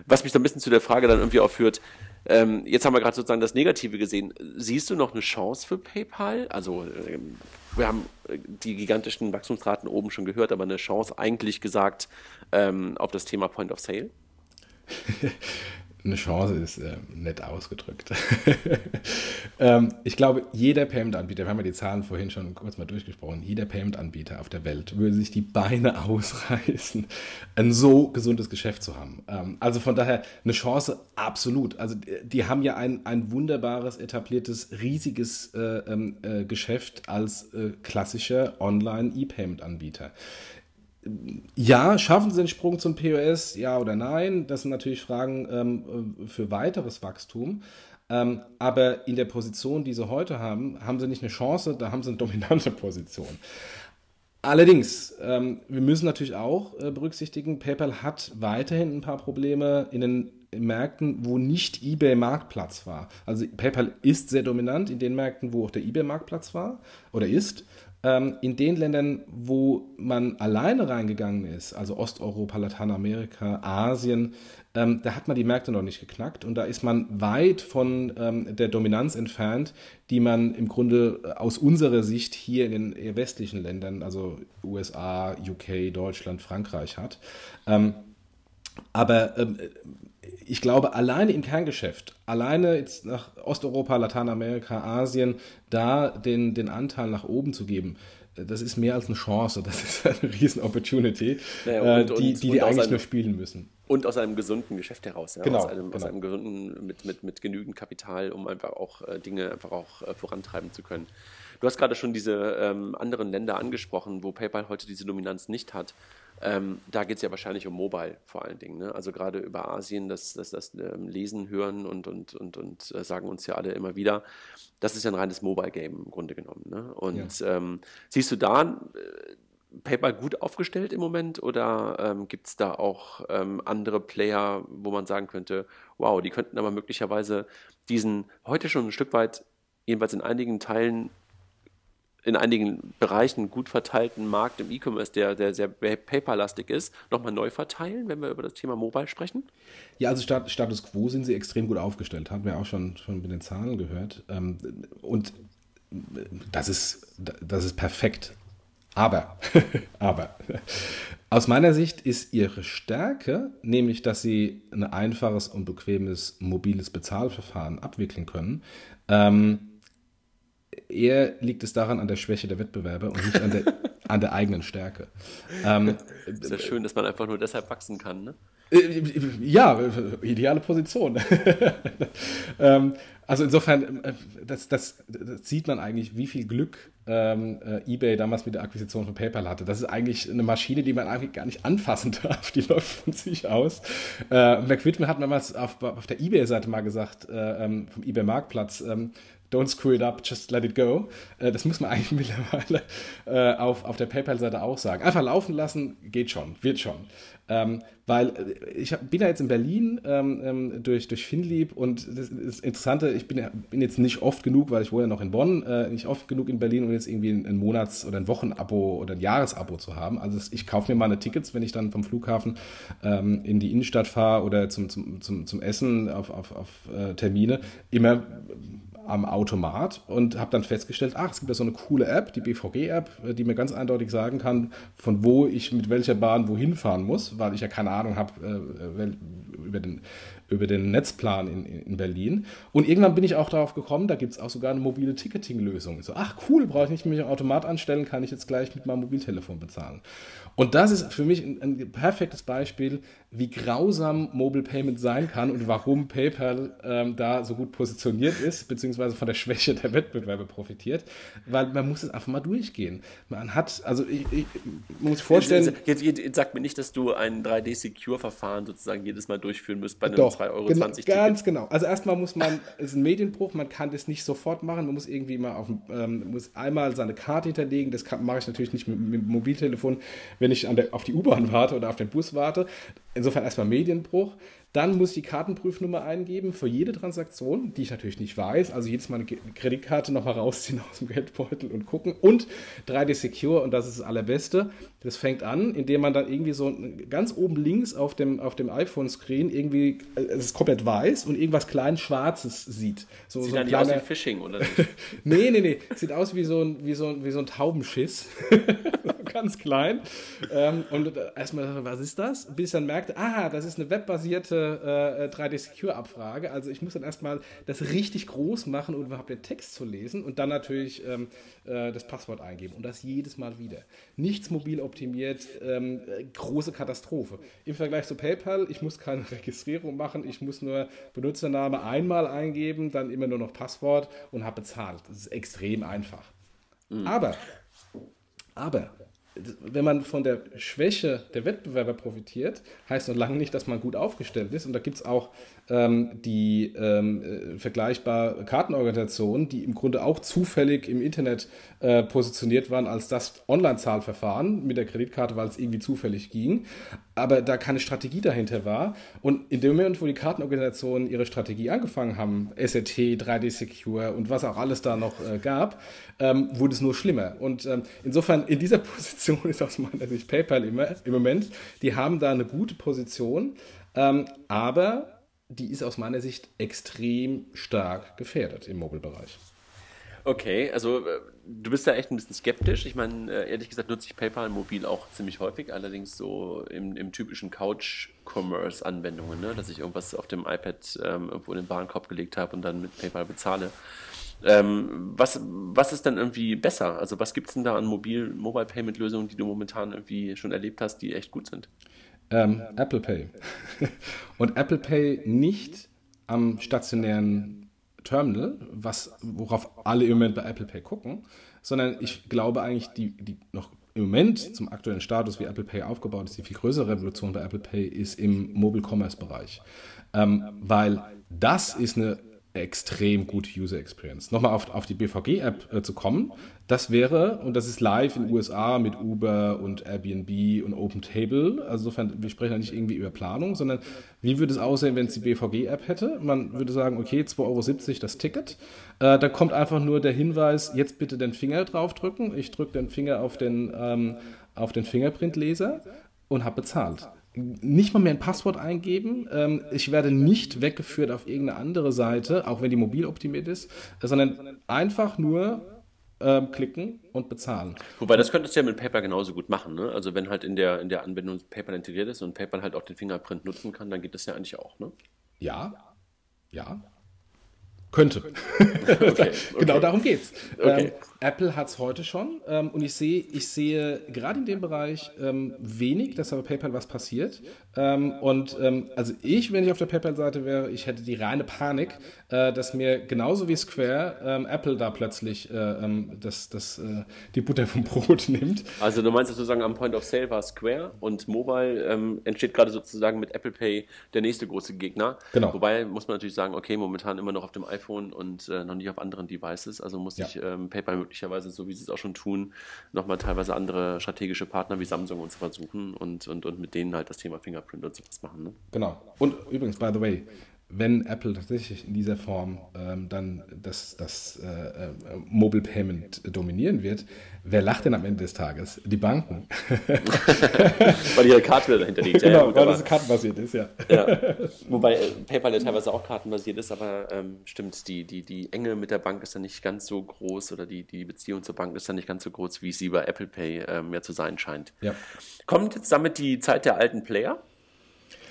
Was mich dann ein bisschen zu der Frage dann irgendwie aufführt, ähm, jetzt haben wir gerade sozusagen das Negative gesehen. Siehst du noch eine Chance für PayPal? Also ähm, wir haben äh, die gigantischen Wachstumsraten oben schon gehört, aber eine Chance eigentlich gesagt ähm, auf das Thema Point of Sale? [LAUGHS] eine Chance ist äh, nett ausgedrückt. [LAUGHS] ähm, ich glaube, jeder Payment-Anbieter, wir haben ja die Zahlen vorhin schon kurz mal durchgesprochen, jeder Payment-Anbieter auf der Welt würde sich die Beine [LAUGHS] ausreißen, ein so gesundes Geschäft zu haben. Ähm, also von daher eine Chance absolut. Also die haben ja ein, ein wunderbares, etabliertes, riesiges äh, ähm, äh, Geschäft als äh, klassischer Online-E-Payment-Anbieter. Ja, schaffen sie den Sprung zum POS, ja oder nein? Das sind natürlich Fragen ähm, für weiteres Wachstum. Ähm, aber in der Position, die sie heute haben, haben sie nicht eine Chance, da haben sie eine [LAUGHS] dominante Position. Allerdings, ähm, wir müssen natürlich auch äh, berücksichtigen, PayPal hat weiterhin ein paar Probleme in den Märkten, wo nicht eBay Marktplatz war. Also PayPal ist sehr dominant in den Märkten, wo auch der eBay Marktplatz war oder ist in den Ländern, wo man alleine reingegangen ist, also Osteuropa, Lateinamerika, Asien, ähm, da hat man die Märkte noch nicht geknackt und da ist man weit von ähm, der Dominanz entfernt, die man im Grunde äh, aus unserer Sicht hier in den eher westlichen Ländern, also USA, UK, Deutschland, Frankreich hat. Ähm, aber ähm, ich glaube, alleine im Kerngeschäft, alleine jetzt nach Osteuropa, Lateinamerika, Asien, da den, den Anteil nach oben zu geben, das ist mehr als eine Chance, das ist eine riesen Opportunity, naja, und, die, und, die, die eigentlich einem, nur spielen müssen. Und aus einem gesunden Geschäft heraus, ja? genau, aus, einem, genau. aus einem gesunden, mit, mit, mit genügend Kapital, um einfach auch äh, Dinge einfach auch äh, vorantreiben zu können. Du hast gerade schon diese ähm, anderen Länder angesprochen, wo PayPal heute diese Dominanz nicht hat. Ähm, da geht es ja wahrscheinlich um Mobile vor allen Dingen. Ne? Also gerade über Asien, das, das, das ähm, Lesen, Hören und, und, und, und äh, sagen uns ja alle immer wieder, das ist ja ein reines Mobile-Game im Grunde genommen. Ne? Und ja. ähm, siehst du da äh, PayPal gut aufgestellt im Moment oder ähm, gibt es da auch ähm, andere Player, wo man sagen könnte, wow, die könnten aber möglicherweise diesen heute schon ein Stück weit, jedenfalls in einigen Teilen in einigen Bereichen gut verteilten Markt im E-Commerce, der, der sehr paperlastig ist, nochmal neu verteilen, wenn wir über das Thema Mobile sprechen? Ja, also Status Quo sind sie extrem gut aufgestellt, haben wir auch schon, schon mit den Zahlen gehört. Ähm, und das ist, das ist perfekt. Aber, [LAUGHS] aber, aus meiner Sicht ist ihre Stärke, nämlich dass sie ein einfaches und bequemes mobiles Bezahlverfahren abwickeln können, ähm, eher liegt es daran an der Schwäche der Wettbewerber und nicht an der, [LAUGHS] an der eigenen Stärke. Ähm, ist ja schön, dass man einfach nur deshalb wachsen kann, ne? Äh, ja, ideale Position. [LAUGHS] ähm, Also insofern, äh, das, das, das, sieht man eigentlich, wie viel Glück ähm, äh, eBay damals mit der Akquisition von PayPal hatte. Das ist eigentlich eine Maschine, die man eigentlich gar nicht anfassen [LAUGHS] darf. Die läuft von sich aus. Äh, McWhitman hat damals auf, auf der eBay-Seite mal gesagt, äh, ähm, vom eBay-Marktplatz, ähm, don't screw it up, just let it go. Äh, das muss man [LAUGHS] eigentlich mittlerweile äh, auf, auf der PayPal-Seite auch sagen. Einfach laufen lassen, geht schon, wird schon. Ähm, weil äh, ich bin ja jetzt in Berlin ähm, ähm, durch, durch Finlieb und das, Interessante, ich bin, bin jetzt nicht oft genug, weil ich wohne ja noch in Bonn, äh, nicht oft genug in Berlin, um jetzt irgendwie ein, Monats- oder ein Wochenabo oder ein Jahresabo zu haben. Also ich kaufe mir meine Tickets, wenn ich dann vom Flughafen in die Innenstadt fahre oder zum, zum, zum, zum Essen auf, auf, auf Termine, immer am Automat und habe dann festgestellt, ach, es gibt ja so eine coole App, die BVG-App, äh, die mir ganz eindeutig sagen kann, von wo ich mit welcher Bahn wohin fahren muss, weil ich ja keine Ahnung habe äh, über den über den Netzplan in, in Berlin. Und irgendwann bin ich auch darauf gekommen, da gibt es auch sogar eine mobile Ticketing-Lösung. So, ach cool, brauche ich nicht mich im Automat anstellen, kann ich jetzt gleich mit meinem Mobiltelefon bezahlen. Und das ist für mich ein, ein, perfektes Beispiel, wie grausam Mobile Payment sein kann und warum PayPal ähm, da so gut positioniert ist, beziehungsweise von der Schwäche der Wettbewerbe profitiert, weil man muss es einfach mal durchgehen. Man hat, also ich, ich muss vorstellen... Jetzt, jetzt, jetzt sag mir nicht, dass du ein 3D-Secure-Verfahren sozusagen jedes Mal durchführen musst bei einem 2,20 Euro. Genau, ganz genau. Also erstmal muss man, es ist ein Medienbruch, man kann das nicht sofort machen, man muss irgendwie mal auf, ähm, muss einmal seine Karte hinterlegen, das mache ich natürlich nicht mit, mit dem Mobiltelefon, wenn ich der, auf die U-Bahn warte oder auf den Bus warte. Insofern erstmal Medienbruch. Dann muss ich die Kartenprüfnummer eingeben für jede Transaktion, die ich natürlich nicht weiß. Also jedes Mal eine Kreditkarte nochmal rausziehen [LAUGHS] aus dem Geldbeutel und gucken. Und 3D Secure, und das ist das Allerbeste, das fängt an, indem man dann irgendwie so ganz oben links auf dem, auf dem iPhone-Screen irgendwie, es ist komplett weiß und irgendwas klein Schwarzes sieht. So, sieht so dann kleiner, aus wie Phishing, oder [LAUGHS] nicht? nee, nee, nee. Sieht aus wie so ein, wie so ein, wie so ein Taubenschiss. [LAUGHS] ganz klein. Ähm, und erstmal, was ist das? Bis dann merkte, ah, das ist eine webbasierte äh, 3D-Secure-Abfrage. Also ich muss dann erstmal das richtig groß machen, um überhaupt den Text zu lesen und dann natürlich ähm, äh, das Passwort eingeben. Und das jedes Mal wieder. Nichts mobil optimiert, ähm, große Katastrophe. Im Vergleich zu PayPal, ich muss keine [LAUGHS] Registrierung machen, ich muss nur Benutzername einmal eingeben, dann immer nur noch Passwort und habe bezahlt. Das ist extrem einfach. Mhm. Aber, aber wenn man von der Schwäche der Wettbewerber profitiert, heißt noch lange nicht, dass man gut aufgestellt ist. Und da gibt es auch ähm, die ähm, äh, vergleichbare Kartenorganisationen, die im Grunde auch zufällig im Internet äh, positioniert waren als das Online-Zahlverfahren mit der Kreditkarte, weil es irgendwie zufällig ging, aber da keine Strategie dahinter war. Und in dem Moment, wo die Kartenorganisationen ihre Strategie angefangen haben, SRT, 3D Secure und was auch alles da noch äh, gab, ähm, wurde es nur schlimmer. Und ähm, insofern in dieser [LAUGHS] Position ist aus meiner Sicht PayPal immer, im Moment. Die haben da eine gute Position, ähm, aber die ist aus meiner Sicht extrem stark gefährdet im Mobile-Bereich. Okay, also äh, du bist da echt ein bisschen skeptisch. Ich meine, äh, ehrlich gesagt nutze ich PayPal mobil auch ziemlich häufig, allerdings so im, im typischen Couch-Commerce-Anwendungen, ne? dass ich irgendwas auf dem iPad ähm, irgendwo in den Warenkorb gelegt habe und dann mit PayPal bezahle. Ähm, was, was ist dann irgendwie besser? Also was gibt es denn da an Mobil, Mobile Payment Lösungen, die du momentan irgendwie schon erlebt hast, die echt gut sind? Ähm, Apple Pay. [LAUGHS] Und Apple Pay nicht am stationären Terminal, was, worauf alle im Moment bei Apple Pay gucken, sondern ich glaube eigentlich, die, die noch im Moment zum aktuellen Status, wie Apple Pay aufgebaut ist, die viel größere Revolution bei Apple Pay ist im Mobile Commerce Bereich. Ähm, weil das ist eine extrem gute User Experience. Nochmal auf, auf die BVG-App äh, zu kommen, das wäre, und das ist live in den USA mit Uber und Airbnb und OpenTable, also insofern, wir sprechen ja nicht irgendwie über Planung, sondern wie würde es aussehen, wenn es die BVG-App hätte? Man würde sagen, okay, 2,70 Euro das Ticket, äh, da kommt einfach nur der Hinweis, jetzt bitte den Finger draufdrücken, ich drücke den Finger auf den, ähm, auf den Fingerprintleser und habe bezahlt nicht mal mehr ein Passwort eingeben. Ähm, ich werde nicht weggeführt auf irgendeine andere Seite, auch wenn die mobil optimiert ist, sondern einfach nur ähm, klicken und bezahlen. Wobei das könntest du ja mit PayPal genauso gut machen. Ne? Also wenn halt in der, in der Anwendung PayPal integriert ist und PayPal halt auch den Fingerprint nutzen kann, dann geht das ja eigentlich auch. Ne? Ja, ja. Könnte. okay, [LAUGHS] okay. genau darum geht's. Okay. Ähm, Apple hat es heute schon ähm, und ich sehe, ich sehe gerade in dem Bereich ähm, wenig, dass aber PayPal was passiert. Ähm, und ähm, also ich, wenn ich auf der PayPal-Seite wäre, ich hätte die reine Panik, äh, dass mir genauso wie Square ähm, Apple da plötzlich äh, ähm, das, das, äh, die Butter vom Brot [LAUGHS] nimmt. Also du meinst sozusagen am Point of Sale war Square und Mobile entsteht gerade sozusagen mit Apple Pay der nächste große Gegner. Genau. Wobei muss man natürlich sagen, okay, momentan immer noch auf dem iPhone und äh, noch nicht auf anderen Devices. Also muss ja. ich PayPal möglicherweise, so wie sie es auch schon tun, nochmal teilweise andere strategische Partner wie Samsung und so versuchen und, und, und mit denen halt das Thema Fingerprint und sowas machen. Ne? Genau. Und übrigens, by the way, wenn Apple tatsächlich in dieser Form ähm, dann das, das äh, äh, Mobile Payment dominieren wird, wer lacht denn am Ende des Tages? Die Banken. [LAUGHS] weil ihre Karte dahinter liegt. Ja, genau, gut, weil das kartenbasiert ist, ja. ja. Wobei äh, PayPal ja teilweise auch kartenbasiert ist, aber ähm, stimmt, die, die, die Enge mit der Bank ist dann nicht ganz so groß oder die, die Beziehung zur Bank ist dann nicht ganz so groß, wie sie bei Apple Pay ähm, ja zu sein scheint. Ja. Kommt jetzt damit die Zeit der alten Player?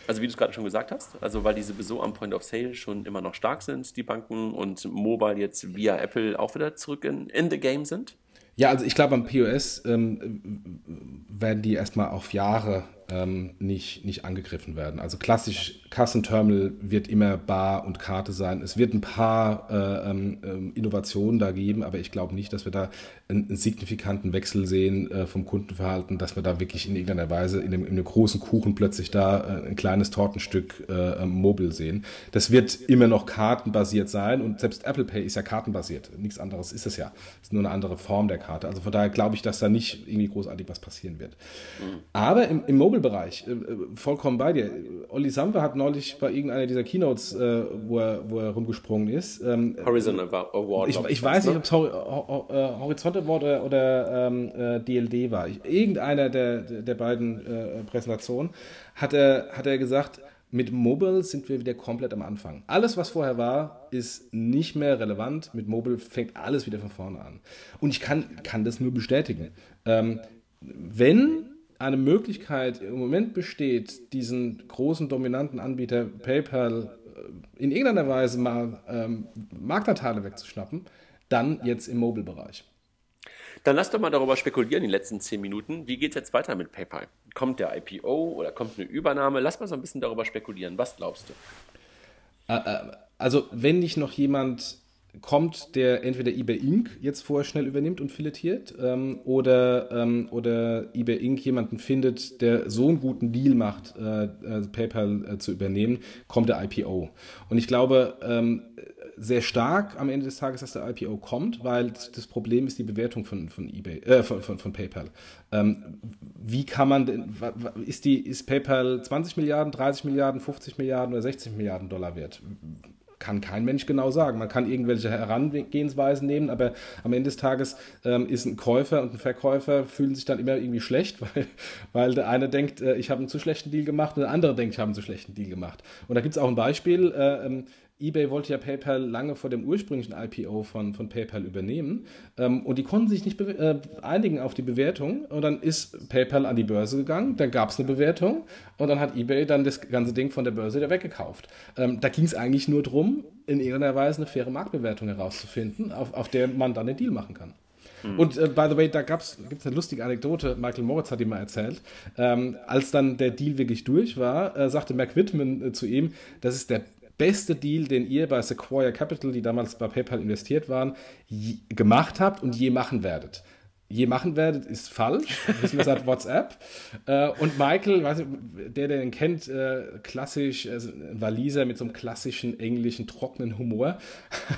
Also wie du es gerade schon gesagt hast, also weil die sowieso am Point of Sale schon immer noch stark sind, die Banken, und Mobile jetzt via Apple auch wieder zurück in, in the game sind? Ja, also ich glaube, am POS ähm, werden die erstmal auf Jahre ähm, nicht, nicht angegriffen werden. Also klassisch Kassenterminal wird immer Bar und Karte sein. Es wird ein paar äh, ähm, ähm, Innovationen da geben, aber ich glaube nicht, dass wir da einen, einen signifikanten Wechsel sehen äh, vom Kundenverhalten, dass wir da wirklich in irgendeiner Weise in, dem, in einem großen Kuchen plötzlich da äh, ein kleines Tortenstück äh, ähm, mobil sehen. Das wird immer noch kartenbasiert sein und selbst Apple Pay ist ja kartenbasiert. Nichts anderes ist es ja. Es ist nur eine andere Form der Karte. Also von daher glaube ich, dass da nicht irgendwie großartig was passieren wird. Mhm. Aber im, im Mobile Mobile-Bereich, äh, äh, vollkommen bei dir. Olli Samwer hat neulich bei irgendeiner dieser Keynotes, äh, wo, er, wo er rumgesprungen ist. Ähm, Horizon Award. Ich, ich weiß nicht, ob es Hor Horizont Award oder, oder ähm, DLD war. Irgendeiner der, der beiden äh, Präsentationen hat er, hat er gesagt, mit Mobile sind wir wieder komplett am Anfang. Alles, was vorher war, ist nicht mehr relevant. Mit Mobile fängt alles wieder von vorne an. Und ich kann, kann das nur bestätigen. Ähm, wenn eine Möglichkeit im Moment besteht, diesen großen dominanten Anbieter PayPal äh, in irgendeiner Weise mal ähm, Marktanteile wegzuschnappen, dann jetzt im Mobile-Bereich. Dann lass doch mal darüber spekulieren, die letzten zehn Minuten. Wie geht es jetzt weiter mit PayPal? Kommt der IPO oder kommt eine Übernahme? Lass mal so ein bisschen darüber spekulieren. Was glaubst du? Äh, äh, also, wenn nicht noch jemand kommt, der entweder eBay Inc. jetzt vorher schnell übernimmt und filetiert ähm, oder, ähm, oder eBay Inc. jemanden findet, der so einen guten Deal macht, äh, äh, PayPal äh, zu übernehmen, kommt der IPO. Und ich glaube, ähm, sehr stark am Ende des Tages, dass der IPO kommt, weil das Problem ist die Bewertung von, von eBay, äh, von, von, von PayPal. Ähm, wie kann man denn, ist die, ist PayPal 20 Milliarden, 30 Milliarden, 50 Milliarden oder 60 Milliarden Dollar wert? Kann kein Mensch genau sagen. Man kann irgendwelche Herangehensweisen nehmen, aber am Ende des Tages ähm, ist ein Käufer und ein Verkäufer fühlen sich dann immer irgendwie schlecht, [LAUGHS] weil, weil der eine denkt, äh, ich habe einen zu schlechten Deal gemacht und der andere denkt, ich habe einen zu schlechten Deal gemacht. Und da gibt es auch ein Beispiel, äh, ähm, eBay wollte ja PayPal lange vor dem ursprünglichen IPO von, von PayPal übernehmen ähm, und die konnten sich nicht äh, einigen auf die Bewertung und dann ist PayPal an die Börse gegangen, dann gab es eine Bewertung und dann hat eBay dann das ganze Ding von der Börse wieder weggekauft. Ähm, da ging es eigentlich nur darum, in irgendeiner Weise eine faire Marktbewertung herauszufinden, auf, auf der man dann einen Deal machen kann. Mhm. Und äh, by the way, da gibt es eine lustige Anekdote, Michael Moritz hat die mal erzählt. Ähm, als dann der Deal wirklich durch war, äh, sagte Mac Whitman äh, zu ihm, das ist der beste Deal, den ihr bei Sequoia Capital, die damals bei PayPal investiert waren, gemacht habt und je machen werdet je machen werdet, ist falsch. Wissen wir seit [LAUGHS] WhatsApp. Äh, und Michael, weiß ich, der, der den kennt, äh, klassisch, also ein Waliser mit so einem klassischen englischen, trockenen Humor,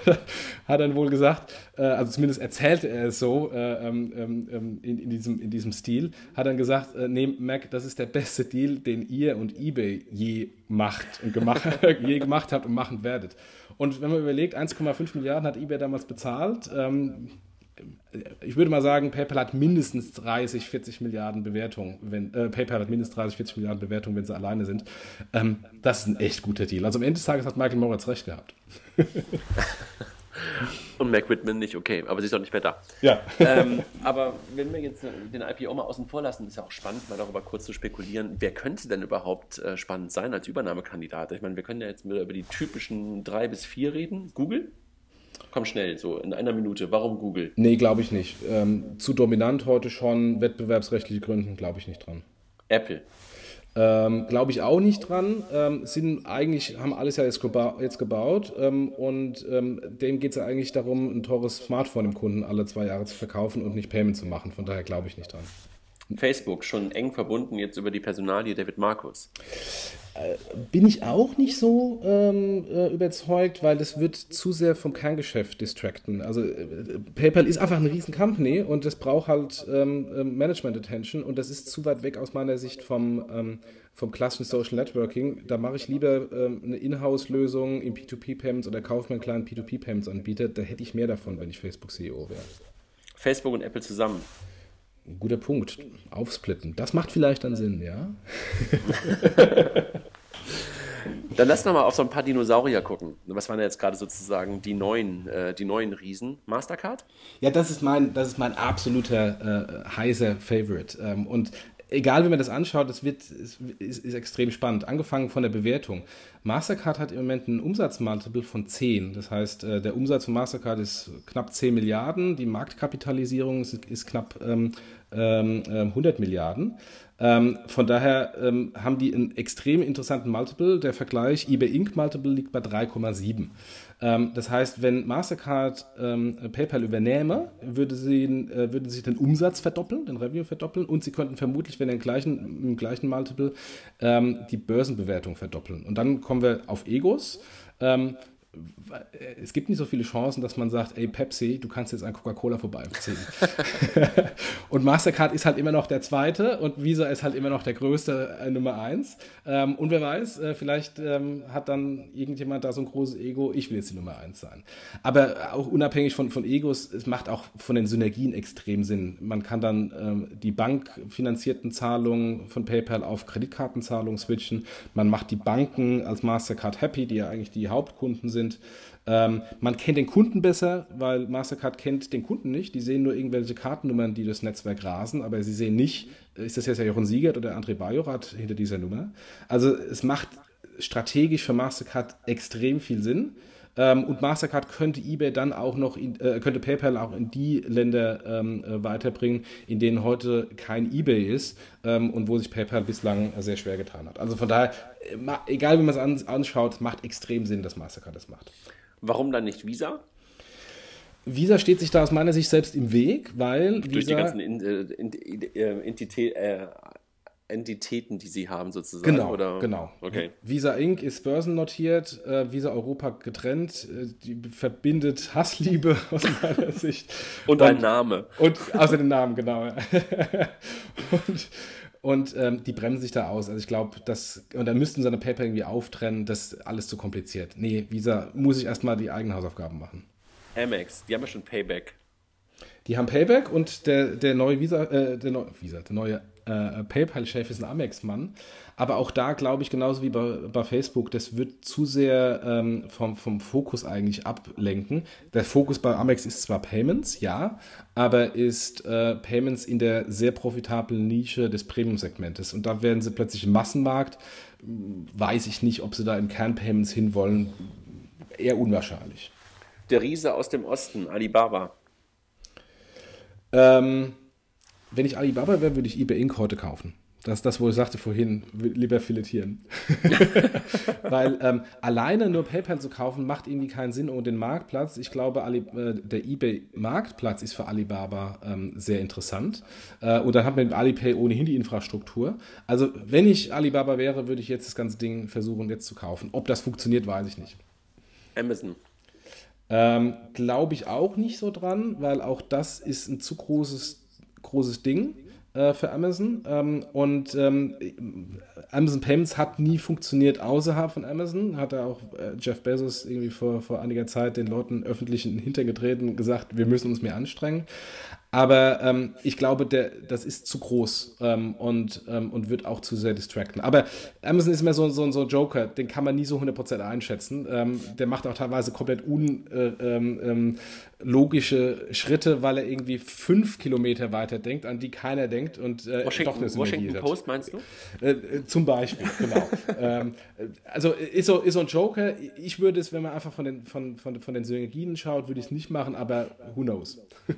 [LAUGHS] hat dann wohl gesagt, äh, also zumindest erzählte er es so äh, ähm, ähm, in, in, diesem, in diesem Stil, hat dann gesagt, nee, Mac, das ist der beste Deal, den ihr und eBay je macht und gemacht, [LAUGHS] je gemacht habt und machen werdet. Und wenn man überlegt, 1,5 Milliarden hat eBay damals bezahlt, ähm, ich würde mal sagen, PayPal hat mindestens 30, 40 Milliarden Bewertungen, wenn äh, PayPal hat mindestens 30, 40 Milliarden Bewertungen, wenn sie alleine sind. Ähm, das ist ein echt guter Deal. Also am Ende des Tages hat Michael Moritz recht gehabt. [LAUGHS] Und Mac Whitman nicht, okay, aber sie ist auch nicht mehr da. Ja. Ähm, aber wenn wir jetzt den IPO mal außen vor lassen, ist ja auch spannend, mal darüber kurz zu spekulieren, wer könnte denn überhaupt äh, spannend sein als Übernahmekandidat? Ich meine, wir können ja jetzt über die typischen drei bis vier reden. Google? Komm schnell, so in einer Minute. Warum Google? Nee, glaube ich nicht. Ähm, zu dominant heute schon, wettbewerbsrechtliche Gründen, glaube ich nicht dran. Apple. Ähm, Glaube ich auch nicht dran. Ähm, sind eigentlich, haben alles ja jetzt, geba jetzt gebaut ähm, und ähm, dem geht es ja eigentlich darum, ein teures Smartphone dem Kunden alle zwei Jahre zu verkaufen und nicht Payment zu machen. Von daher glaube ich nicht dran. Facebook schon eng verbunden jetzt über die Personalie David Markus. Bin ich auch nicht so ähm, äh, überzeugt, weil das wird zu sehr vom Kerngeschäft distracten. Also äh, PayPal ist einfach eine riesen Company und das braucht halt ähm, ähm, Management Attention und das ist zu weit weg aus meiner Sicht vom, ähm, vom klassischen Social Networking. Da mache ich lieber ähm, eine Inhouse-Lösung in P2P-Payments oder kaufe mir einen kleinen P2P-Payments-Anbieter. Da hätte ich mehr davon, wenn ich Facebook-CEO wäre. Facebook und Apple zusammen. Guter Punkt. Aufsplitten. Das macht vielleicht dann Sinn, ja? [LAUGHS] Dann lass noch mal auf so ein paar Dinosaurier gucken. Was waren jetzt gerade sozusagen die neuen, äh, die neuen Riesen? Mastercard? Ja, das ist mein, das ist mein absoluter äh, heißer Favorite. Ähm, und egal wie man das anschaut, das wird, ist, ist, ist, extrem spannend. Angefangen von der Bewertung. Mastercard hat im Moment einen Umsatzmultiple von 10. Das heißt, äh, der Umsatz von Mastercard ist knapp 10 Milliarden, die Marktkapitalisierung ist, ist knapp ähm, ähm, 100 Milliarden. Ähm, von daher ähm, haben die einen extrem interessanten Multiple. Der Vergleich eBay Inc. Multiple liegt bei 3,7. Ähm, das heißt, wenn Mastercard ähm, PayPal übernehme, würde sie, äh, würden sie den Umsatz verdoppeln, den Revenue verdoppeln und sie könnten vermutlich, wenn den gleichen, im gleichen Multiple, ähm, die Börsenbewertung verdoppeln. Und dann kommen wir auf Egos. Ähm, es gibt nicht so viele Chancen, dass man sagt, ey Pepsi, du kannst jetzt an Coca-Cola vorbeiziehen. [LAUGHS] und Mastercard ist halt immer noch der zweite und Visa ist halt immer noch der größte äh, Nummer eins. Ähm, und wer weiß, äh, vielleicht ähm, hat dann irgendjemand da so ein großes Ego, ich will jetzt die Nummer eins sein. Aber auch unabhängig von, von Egos, es macht auch von den Synergien extrem Sinn. Man kann dann ähm, die bankfinanzierten Zahlungen von PayPal auf Kreditkartenzahlungen switchen. Man macht die Banken als Mastercard happy, die ja eigentlich die Hauptkunden sind sind. Ähm, man kennt den Kunden besser, weil Mastercard kennt den Kunden nicht. Die sehen nur irgendwelche Kartennummern, die das Netzwerk rasen, aber sie sehen nicht, ist das jetzt der Jochen Siegert oder André Bajorat hinter dieser Nummer. Also es macht strategisch für Mastercard extrem viel Sinn. Ähm, und Mastercard könnte eBay dann auch noch, in, äh, könnte PayPal auch in die Länder ähm, äh, weiterbringen, in denen heute kein eBay ist ähm, und wo sich PayPal bislang sehr schwer getan hat. Also von daher, äh, egal wie man es an, anschaut, macht extrem Sinn, dass Mastercard das macht. Warum dann nicht Visa? Visa steht sich da aus meiner Sicht selbst im Weg, weil Durch Visa, die ganzen in, äh, in, in, Entität, äh, Entitäten, die sie haben, sozusagen. Genau, oder? genau. Okay. Visa Inc. ist börsennotiert, äh, Visa Europa getrennt, äh, die verbindet Hassliebe [LAUGHS] aus meiner Sicht. Und, und ein Name. Und außer den Namen, genau. und und ähm, die bremsen sich da aus. Also ich glaube, das, und dann müssten sie eine Paper irgendwie auftrennen, das ist alles zu kompliziert. Nee, Visa muss ich erstmal die eigenen Hausaufgaben machen. Amex, die haben ja schon Payback. Die haben Payback und der, der neue Visa, äh, der neue Visa, der neue äh, PayPal-Chef ist ein Amex-Mann. Aber auch da glaube ich, genauso wie bei, bei Facebook, das wird zu sehr ähm, vom, vom Fokus eigentlich ablenken. Der Fokus bei Amex ist zwar Payments, ja, aber ist äh, Payments in der sehr profitablen Nische des Premium-Segmentes. Und da werden sie plötzlich im Massenmarkt. Weiß ich nicht, ob sie da in Kernpayments hinwollen. Eher unwahrscheinlich. Der Riese aus dem Osten, Alibaba. Ähm, wenn ich Alibaba wäre, würde ich eBay Inc. heute kaufen. Das ist das, wo ich sagte vorhin, lieber filetieren. [LAUGHS] Weil ähm, alleine nur PayPal zu kaufen, macht irgendwie keinen Sinn ohne den Marktplatz. Ich glaube, Ali, äh, der eBay-Marktplatz ist für Alibaba ähm, sehr interessant. Äh, und dann hat man mit Alipay ohnehin die Infrastruktur. Also, wenn ich Alibaba wäre, würde ich jetzt das ganze Ding versuchen, jetzt zu kaufen. Ob das funktioniert, weiß ich nicht. Amazon. Ähm, glaube ich auch nicht so dran, weil auch das ist ein zu großes großes Ding äh, für Amazon. Ähm, und ähm, Amazon Payments hat nie funktioniert außerhalb von Amazon. Hat da auch äh, Jeff Bezos irgendwie vor, vor einiger Zeit den Leuten öffentlich in den Hintern getreten und gesagt, wir müssen uns mehr anstrengen. Aber ähm, ich glaube, der, das ist zu groß ähm, und, ähm, und wird auch zu sehr distracten. Aber Amazon ist mehr so, so, so ein Joker, den kann man nie so 100% einschätzen. Ähm, der macht auch teilweise komplett unlogische äh, ähm, ähm, Schritte, weil er irgendwie fünf Kilometer weiter denkt, an die keiner denkt und äh, Washington, doch eine Synergie Washington Post meinst du? Äh, äh zum Beispiel, genau. [LAUGHS] also ist so, ist so ein Joker. Ich würde es, wenn man einfach von den, von, von, von den Synergien schaut, würde ich es nicht machen, aber who knows. [LAUGHS]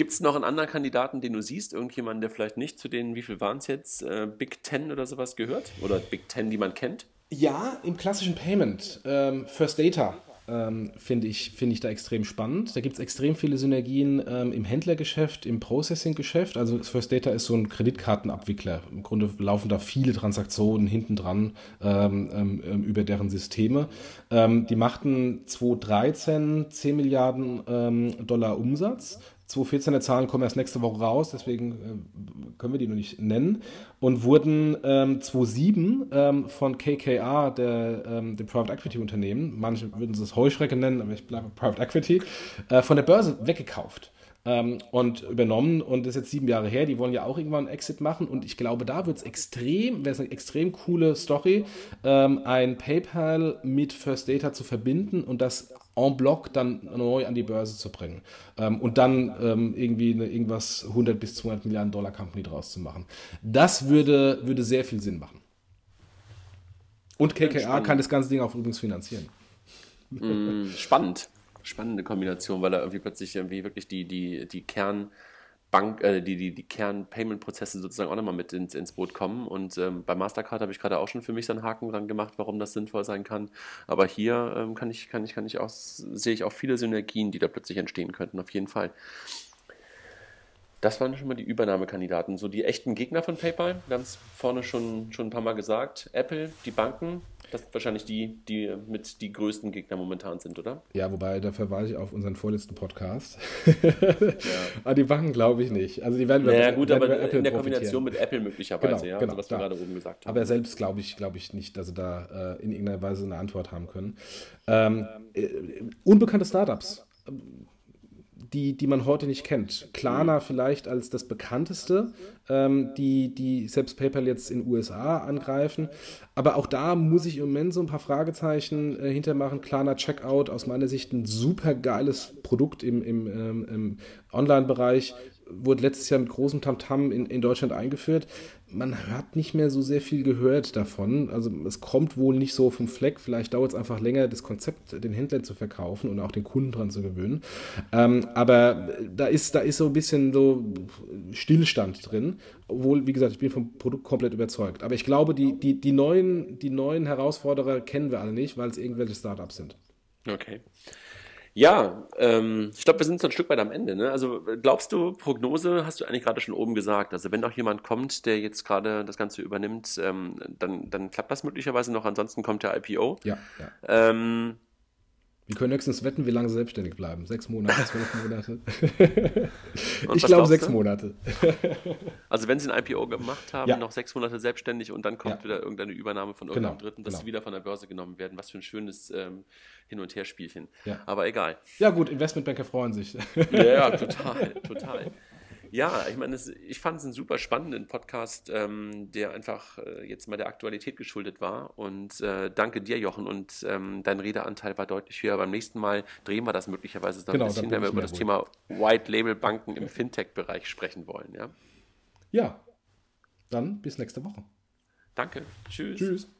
Gibt es noch einen anderen Kandidaten, den du siehst? Irgendjemanden, der vielleicht nicht zu den, wie viel waren es jetzt, äh, Big Ten oder sowas gehört? Oder Big Ten, die man kennt? Ja, im klassischen Payment. Ähm, First Data ähm, finde ich, find ich da extrem spannend. Da gibt es extrem viele Synergien ähm, im Händlergeschäft, im Processing-Geschäft. Also First Data ist so ein Kreditkartenabwickler. Im Grunde laufen da viele Transaktionen hinten dran ähm, ähm, ähm über deren Systeme. Ähm, die machten 2013 10 Milliarden Dollar Umsatz 2014er Zahlen kommen erst nächste Woche raus, deswegen äh, können wir die noch nicht nennen. Und wurden ähm, 2007 ähm, von KKR, der, ähm, dem Private Equity Unternehmen, manche würden es Heuschrecke nennen, aber ich bleibe Private Equity, äh, von der Börse weggekauft. Ähm, und übernommen und das ist jetzt sieben Jahre her. Die wollen ja auch irgendwann einen Exit machen und ich glaube, da wird es extrem, wäre es eine extrem coole Story, ähm, ein PayPal mit First Data zu verbinden und das en bloc dann neu an die Börse zu bringen ähm, und dann ähm, irgendwie eine, irgendwas 100 bis 200 Milliarden Dollar Company draus zu machen. Das würde, würde sehr viel Sinn machen. Und KKR kann das ganze Ding auch übrigens finanzieren. Mm, spannend. Spannende Kombination, weil er irgendwie plötzlich irgendwie wirklich die, die, die Kern- Bank, äh, die, die, die Kern-Payment-Prozesse sozusagen auch nochmal mit ins, ins Boot kommen. Und ähm, bei Mastercard habe ich gerade auch schon für mich so einen Haken dran gemacht, warum das sinnvoll sein kann. Aber hier ähm, kann ich, kann ich, kann ich auch, sehe ich auch viele Synergien, die da plötzlich entstehen könnten, auf jeden Fall. Das waren schon mal die Übernahmekandidaten. So die echten Gegner von PayPal. Es vorne schon, schon ein paar Mal gesagt. Apple, die Banken, das sind wahrscheinlich die, die mit die größten Gegner momentan sind, oder? Ja, wobei, da verweise ich auf unseren vorletzten Podcast. ja. Aber [LAUGHS] die Banken glaube ich nicht. Also die werden wir naja, gut, aber Apple in der Kombination mit Apple möglicherweise, genau, ja, genau, also was da. wir gerade oben gesagt haben. Aber selbst glaube ich, glaube ich nicht, dass sie da äh, in irgendeiner Weise eine Antwort haben können. Ähm, äh, unbekannte Startups die, die man heute nicht kennt. Klarna vielleicht als das bekannteste, ähm, die, die selbst PayPal jetzt in den USA angreifen. Aber auch da muss ich im Moment so ein paar Fragezeichen äh, hintermachen. Klarna Checkout, aus meiner Sicht ein super geiles Produkt im, im, ähm, im Online-Bereich, wurde letztes Jahr mit großem Tamtam in, in Deutschland eingeführt. Man hat nicht mehr so sehr viel gehört davon. Also es kommt wohl nicht so vom Fleck. Vielleicht dauert es einfach länger, das Konzept den Händlern zu verkaufen und auch den Kunden dran zu gewöhnen. Ähm, aber da ist, da ist so ein bisschen so Stillstand drin. Obwohl, wie gesagt, ich bin vom Produkt komplett überzeugt. Aber ich glaube, die, die, die, neuen, die neuen Herausforderer kennen wir alle nicht, weil es irgendwelche Startups sind. Okay. Ja, ähm, ich glaube, wir sind so ein Stück weit am Ende. Ne? Also glaubst du, Prognose hast du eigentlich gerade schon oben gesagt. Also wenn noch jemand kommt, der jetzt gerade das Ganze übernimmt, ähm, dann, dann klappt das möglicherweise noch. Ansonsten kommt der IPO. Ja. ja. Ähm, wir können höchstens wetten, wie lange sie selbstständig bleiben. Sechs Monate, [LAUGHS] zwölf Monate. ich glaube sechs du? Monate. also wenn sie ein IPO gemacht haben, ja. noch sechs Monate selbstständig und dann kommt ja. wieder irgendeine Übernahme von irgendeinem genau, Dritten, dass genau. sie wieder von der Börse genommen werden. Was für ein schönes ähm, Hin- und Herspielchen. Ja. Aber egal. Ja gut, Investmentbanker freuen sich. ja, total, total. Ja, ich meine, ich fand es einen super spannenden Podcast, ähm, der einfach äh, jetzt mal der Aktualität geschuldet war. Und äh, danke dir, Jochen. Und ähm, dein Redeanteil war deutlich höher. Beim nächsten Mal drehen wir das möglicherweise dann genau, ein bisschen, wenn wir über das gut. Thema White Label Banken im Fintech-Bereich sprechen wollen. Ja? ja, dann bis nächste Woche. Danke. Tschüss. Tschüss.